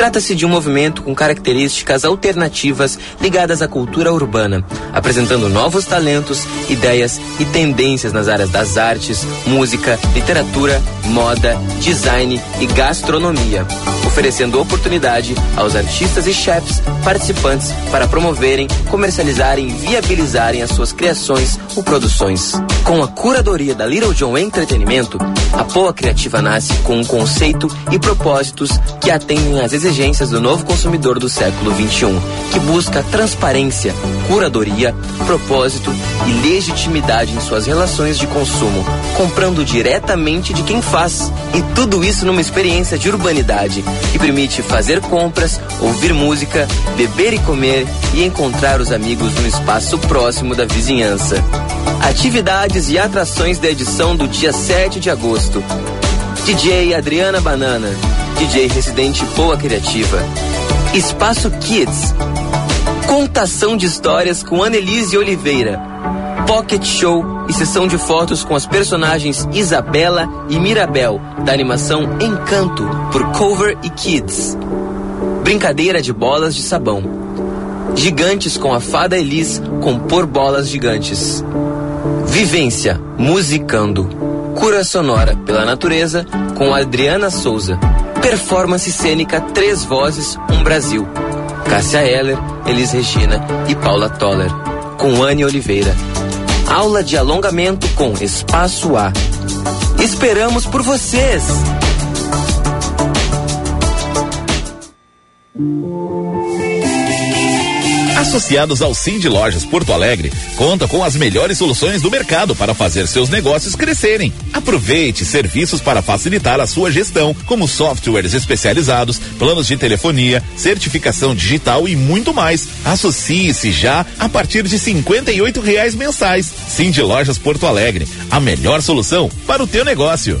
Trata-se de um movimento com características alternativas ligadas à cultura urbana, apresentando novos talentos, ideias e tendências nas áreas das artes, música, literatura, moda, design e gastronomia. Oferecendo oportunidade aos artistas e chefs participantes para promoverem, comercializarem e viabilizarem as suas criações ou produções. Com a curadoria da Little John Entretenimento, a Poa Criativa nasce com um conceito e propósitos que atendem às exigências do novo consumidor do século XXI, que busca transparência, curadoria, propósito e legitimidade em suas relações de consumo, comprando diretamente de quem faz. E tudo isso numa experiência de urbanidade que permite fazer compras, ouvir música, beber e comer e encontrar os amigos no espaço próximo da vizinhança. Atividades e atrações da edição do dia 7 de agosto. DJ Adriana Banana, DJ Residente Boa Criativa. Espaço Kids. Contação de histórias com Annelise Oliveira. Pocket Show e sessão de fotos com as personagens Isabela e Mirabel, da animação Encanto, por Cover e Kids. Brincadeira de bolas de sabão. Gigantes com a fada Elis com por bolas gigantes. Vivência, musicando. Cura sonora pela natureza com Adriana Souza. Performance cênica Três Vozes, um Brasil. Cássia Heller, Elis Regina e Paula Toller. Com Anne Oliveira. Aula de alongamento com Espaço A. Esperamos por vocês! Associados ao Sim de Lojas Porto Alegre, conta com as melhores soluções do mercado para fazer seus negócios crescerem. Aproveite serviços para facilitar a sua gestão, como softwares especializados, planos de telefonia, certificação digital e muito mais. Associe-se já a partir de cinquenta e oito reais mensais. Sim de Lojas Porto Alegre, a melhor solução para o teu negócio.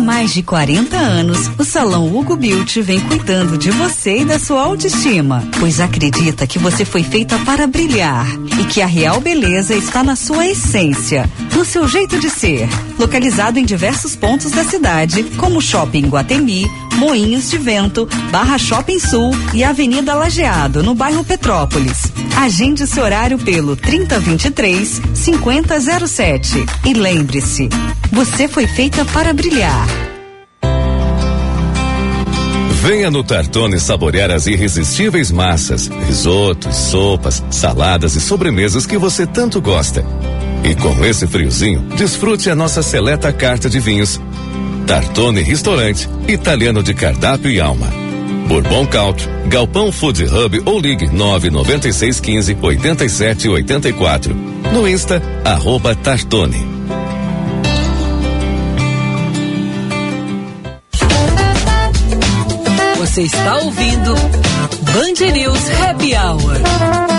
Mais de 40 anos, o Salão Hugo Beauty vem cuidando de você e da sua autoestima, pois acredita que você foi feita para brilhar e que a real beleza está na sua essência, no seu jeito de ser. Localizado em diversos pontos da cidade, como Shopping Guatemi, Moinhos de Vento, Barra Shopping Sul e Avenida Lajeado, no bairro Petrópolis. Agende seu horário pelo 3023 5007. E lembre-se, você foi feita para brilhar. Venha no Tartone saborear as irresistíveis massas, risotos, sopas, saladas e sobremesas que você tanto gosta. E com esse friozinho, desfrute a nossa seleta carta de vinhos. Tartone Restaurante, italiano de cardápio e alma. Bourbon Country, Galpão Food Hub ou ligue 99615 8784. No Insta, arroba Tartone. Você está ouvindo Band News Happy Hour.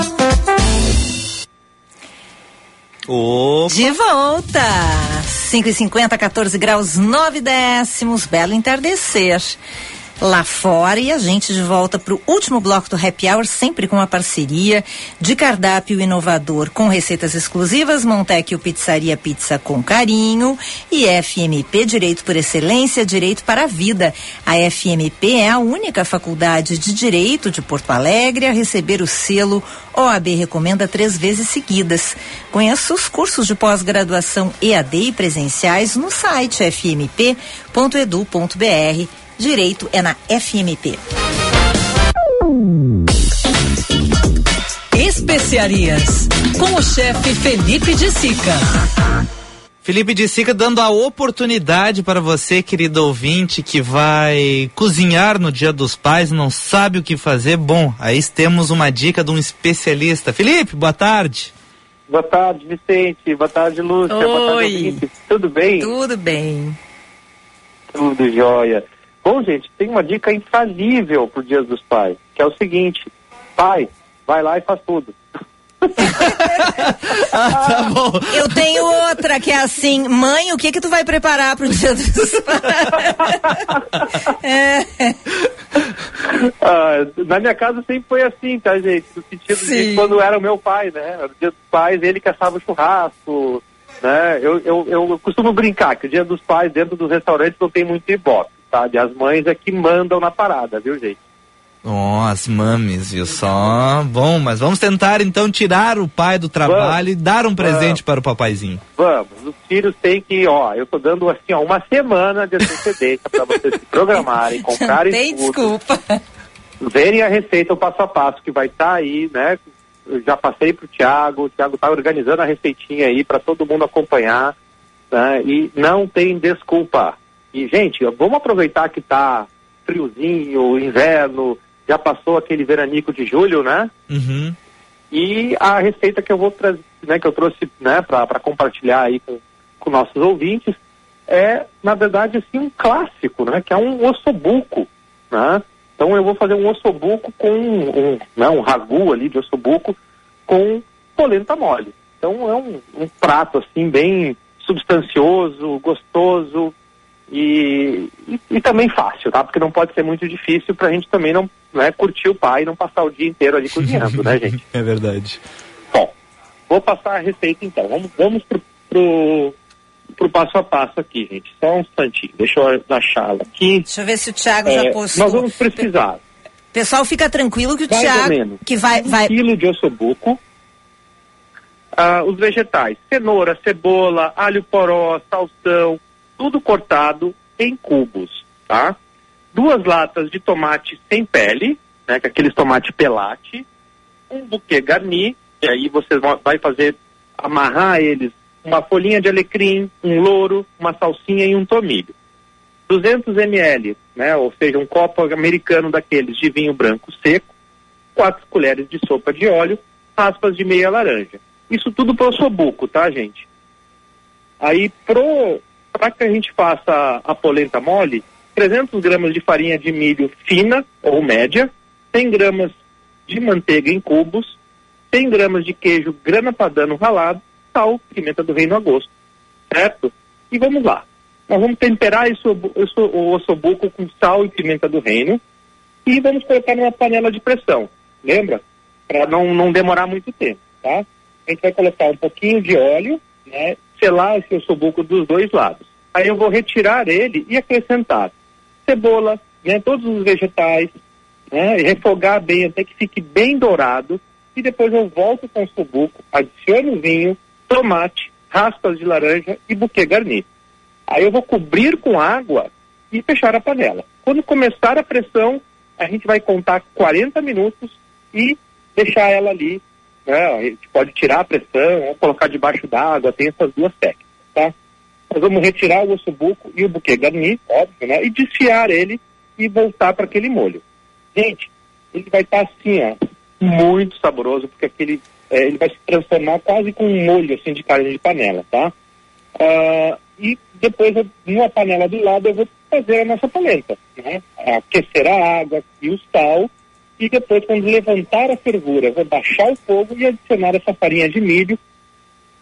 Opa. De volta! 5 e 50 14 graus 9 décimos, belo entardecer lá fora e a gente de volta para o último bloco do Happy Hour, sempre com a parceria de cardápio inovador com receitas exclusivas, Montecchio Pizzaria Pizza com Carinho e FMP Direito por Excelência, Direito para a Vida. A FMP é a única faculdade de Direito de Porto Alegre a receber o selo OAB Recomenda três vezes seguidas. Conheça os cursos de pós-graduação EAD e presenciais no site fmp.edu.br. Direito é na FMP. Especiarias com o chefe Felipe de Sica. Felipe de Sica dando a oportunidade para você, querido ouvinte, que vai cozinhar no Dia dos Pais, não sabe o que fazer. Bom, aí temos uma dica de um especialista. Felipe, boa tarde. Boa tarde, Vicente. Boa tarde, Lúcia. Boa tarde, Oi. ouvintes. Tudo bem? Tudo bem. Tudo jóia. Bom, gente, tem uma dica infalível pro Dia dos Pais, que é o seguinte: pai, vai lá e faz tudo. Ah, tá bom. Eu tenho outra. que é assim, mãe, o que que tu vai preparar pro dia dos pais? é. Ah, na minha casa sempre foi assim, tá, gente? No sentido de Sim. quando era o meu pai, né? No dia dos pais, ele que assava o churrasco, né? Eu, eu, eu costumo brincar que o dia dos pais, dentro dos restaurantes, não tem muito ibope, sabe? As mães é que mandam na parada, viu, gente? Ó, as mames, viu só? Bom, mas vamos tentar então tirar o pai do trabalho e dar um presente para o papaizinho. Vamos, os filhos têm que, ó, eu tô dando assim, ó, uma semana de antecedência para vocês se programarem, comprarem Tem tudo. desculpa. verem a receita, o passo a passo que vai estar aí, né? Eu já passei pro Thiago, o Thiago tá organizando a receitinha aí para todo mundo acompanhar, né? E não tem desculpa. E, gente, vamos aproveitar que tá friozinho, inverno, já passou aquele veranico de julho, né? Uhum. E a receita que eu vou trazer, né, que eu trouxe, né, para compartilhar aí com, com nossos ouvintes, é, na verdade, assim, um clássico, né, que é um ossobuco, né? Então eu vou fazer um ossobuco com um, né, um ragu ali de ossobuco com polenta mole. Então é um, um prato, assim, bem substancioso, gostoso e, e, e também fácil, tá? Porque não pode ser muito difícil pra gente também não né, curtir o pai e não passar o dia inteiro ali cozinhando, né, gente? É verdade. Bom, vou passar a receita então. Vamos, vamos pro, pro, pro passo a passo aqui, gente. Só um instantinho. Deixa eu achá-la aqui. Deixa eu ver se o Thiago É, já postou. nós vamos precisar Pessoal, fica tranquilo que o mais ou Thiago menos que vai, vai um quilo de ossobuco. Ah, os vegetais, cenoura, cebola, alho poró, salsão, tudo cortado em cubos, tá? Duas latas de tomate sem pele, né, que é aqueles tomate pelate, um buquê garni, e aí você va- vai fazer, amarrar eles, uma folhinha de alecrim, um louro, uma salsinha e um tomilho. 200 ml, né, ou seja, um copo americano daqueles de vinho branco seco, quatro colheres de sopa de óleo, raspas de meia laranja. Isso tudo para o sobuco, tá, gente? Aí, para que a gente faça a, polenta mole, 300 gramas de farinha de milho fina ou média, 100 gramas de manteiga em cubos, 100 gramas de queijo grana padano ralado, sal, pimenta do reino a gosto, certo? E vamos lá. Nós vamos temperar esse- o ossobuco com sal e pimenta do reino e vamos colocar numa panela de pressão, lembra? Para não, não demorar muito tempo, tá? A gente vai colocar um pouquinho de óleo, né? Selar esse ossobuco dos dois lados. Aí eu vou retirar ele e acrescentar cebola, né? Todos os vegetais, né? Refogar bem até que fique bem dourado e depois eu volto com o ossobuco, adiciono vinho, tomate, raspas de laranja e buquê garni. Aí eu vou cobrir com água e fechar a panela. Quando começar a pressão, a gente vai contar 40 minutos e deixar ela ali. Né? A gente pode tirar a pressão ou colocar debaixo d'água, tem essas duas técnicas, tá? Nós vamos retirar o ossobuco e o buquê garni, óbvio, né? E desfiar ele e voltar para aquele molho. Gente, ele vai estar assim, ó, muito saboroso, porque aquele, é, ele vai se transformar quase com um molho assim de carne de panela, tá? Ah, e depois, numa panela do lado, eu vou fazer a nossa polenta, né? Aquecer a água e o sal, e depois, quando levantar a fervura, vou baixar o fogo e adicionar essa farinha de milho,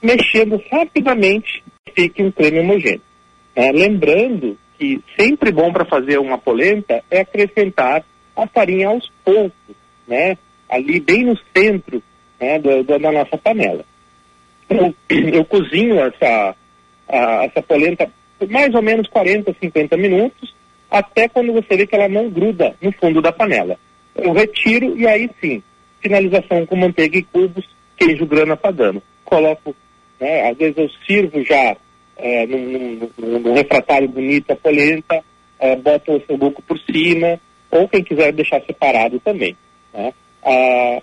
mexendo rapidamente, fique um creme homogêneo. né? lembrando que sempre bom para fazer uma polenta é acrescentar a farinha aos poucos, né? Ali bem no centro né, do- do- da nossa panela. Eu, eu cozinho essa, a- essa polenta por mais ou menos 40, 50 minutos, até quando você vê que ela não gruda no fundo da panela. Eu retiro e aí sim, finalização com manteiga e cubos, queijo grana padano. Coloco, né, às vezes eu sirvo já é, num, num- num- refratário bonito a polenta, é, boto o buco por cima, ou quem quiser deixar separado também. Né? Ah,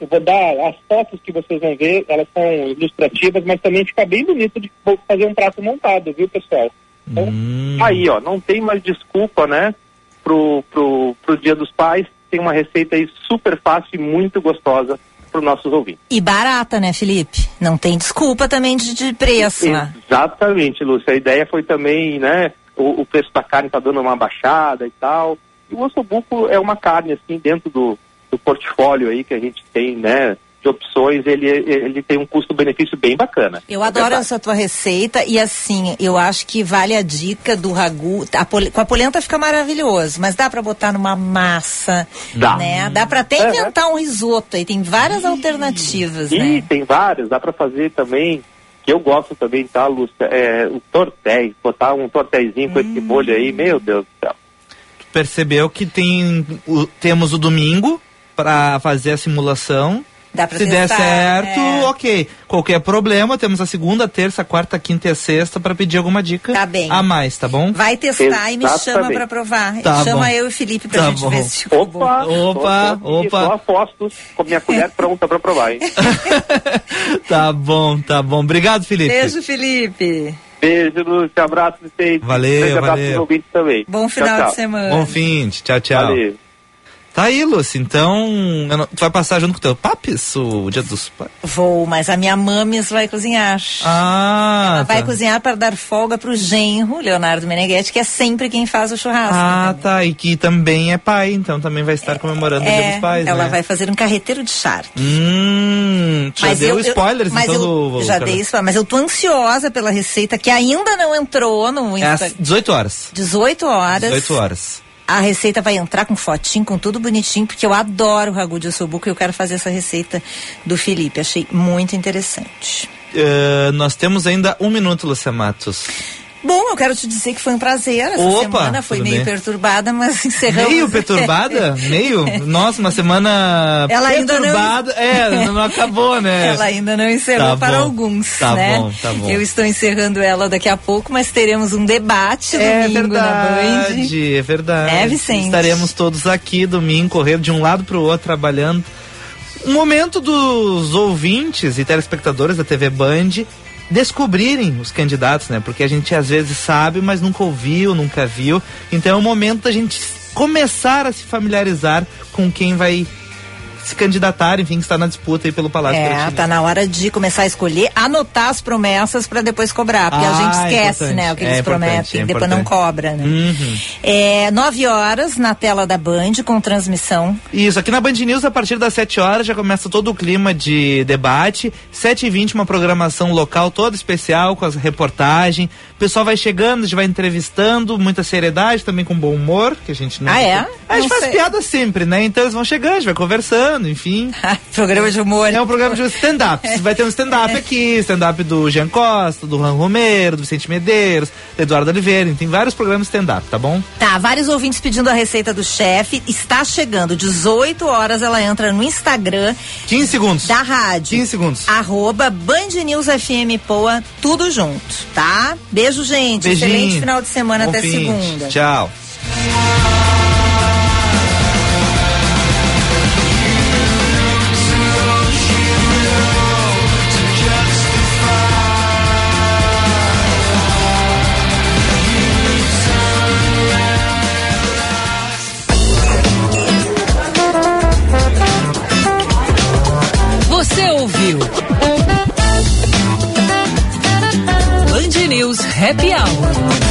eu vou dar as fotos que vocês vão ver, elas são ilustrativas, mas também fica bem bonito de fazer um prato montado, viu, pessoal? Então, aí, ó, não tem mais desculpa, né, pro, pro, pro Dia dos Pais. Tem uma receita aí super fácil e muito gostosa para os nossos ouvintes. E barata, né, Felipe? Não tem desculpa também de, de preço, né? Exatamente, Lúcia. A ideia foi também, né, o, o preço da carne tá dando uma baixada e tal. E o ossobuco é uma carne, assim, dentro do, do portfólio aí que a gente tem, né, de opções, ele, ele tem um custo-benefício bem bacana. Eu adoro essa tua receita e assim, eu acho que vale a dica do ragu. A pole- com a polenta fica maravilhoso, mas dá pra botar numa massa, Dá. né? Dá pra até É, inventar um risoto aí, tem várias alternativas, E né? tem vários, dá para fazer também, que eu gosto também, tá, Lúcia? É, o tortéis, botar um tortézinho com Hum. esse molho aí, meu Deus do céu. Percebeu que tem o- temos o domingo pra fazer a simulação. Dá pra Se der testar, certo, é. ok. Qualquer problema, temos a segunda, terça, quarta, quinta e a sexta pra pedir alguma dica Tá bem. a mais, tá bom? Vai testar e me chama pra provar. Tá chama bom. eu e o Felipe pra Tá gente bom. ver se ficou bom. Opa, Opa, tô, tô aqui, opa. Tô a postos, com minha colher pronta para provar, hein? Tá bom, tá bom. Obrigado, Felipe. Beijo, Felipe. Beijo, Lúcia, abraço vocês. Valeu, Grande abraço valeu. pros ouvintes também. Bom Tchau, final tchau. de semana. Bom fim, tchau, tchau. Valeu. Tá aí, Lúcia, então eu não- tu vai passar junto com o teu papis o dia dos pais? Vou, mas a minha mames vai cozinhar. Ah, Ela vai tá. cozinhar para dar folga pro genro, Leonardo Meneghetti, que é sempre quem faz o churrasco. Ah, tá, e que também é pai, então também vai estar comemorando o dia é, dos pais, ela né? vai fazer um carreteiro de charque. Hum, já Mas deu eu- eu- spoilers, mas então, eu do, já dei spoiler, mas eu tô ansiosa pela receita que ainda não entrou no É Insta. às 18 horas. 18 horas. 18 horas. A receita vai entrar com fotinho, com tudo bonitinho, porque eu adoro o ragu de ossobuco e eu quero fazer essa receita do Felipe. Achei muito interessante. Eh, nós temos ainda um minuto, Lúcia Matos. Bom, eu quero te dizer que foi um prazer. Essa Opa, semana foi meio bem. perturbada, mas encerramos. Meio perturbada? Meio? Nossa, uma semana Ela ainda não- perturbada. É, não acabou, né? Ela ainda não encerrou Tá para bom, alguns, tá né? bom, tá bom. Eu estou encerrando ela daqui a pouco, mas teremos um debate É domingo na Band. verdade, é verdade. É, Vicente? Estaremos todos aqui domingo, correndo de um lado para o outro, trabalhando. Um momento dos ouvintes e telespectadores da TV Band descobrirem os candidatos, né? Porque a gente às vezes sabe, mas nunca ouviu, nunca viu. Então é o momento da gente começar a se familiarizar com quem vai se candidatar, enfim, que está na disputa aí pelo Palácio É, Piratini. tá na hora de começar a escolher, anotar as promessas para depois cobrar, porque a Ah, gente é esquece, importante, né, o que é eles prometem, é depois não cobra, né? Uhum. É, nove horas na tela da Band com transmissão. Isso, aqui na Band News, a partir das 7 horas, já começa todo o clima de debate. 7 e 20 uma programação local toda especial, com as reportagens. O pessoal vai chegando, a gente vai entrevistando, muita seriedade, também com bom humor, que a gente não. Ah, é? A gente Não faz sei. piada sempre, né? Então eles vão chegando, a gente vai conversando, enfim. programa de humor. É um programa de stand-up. Vai ter um stand-up aqui, stand-up do Jean Costa, do Ran Romero, do Vicente Medeiros, do Eduardo Oliveira. Tem vários programas stand-up, tá bom? Tá, vários ouvintes pedindo a receita do chefe. Está chegando, 18 horas, ela entra no Instagram 15 segundos. da rádio. 15 segundos. Arroba Band News FM Poa, tudo junto, tá? Beijo, gente. Beijinho. Excelente final de semana Bom até fim. segunda. Tchau. Happy Hour.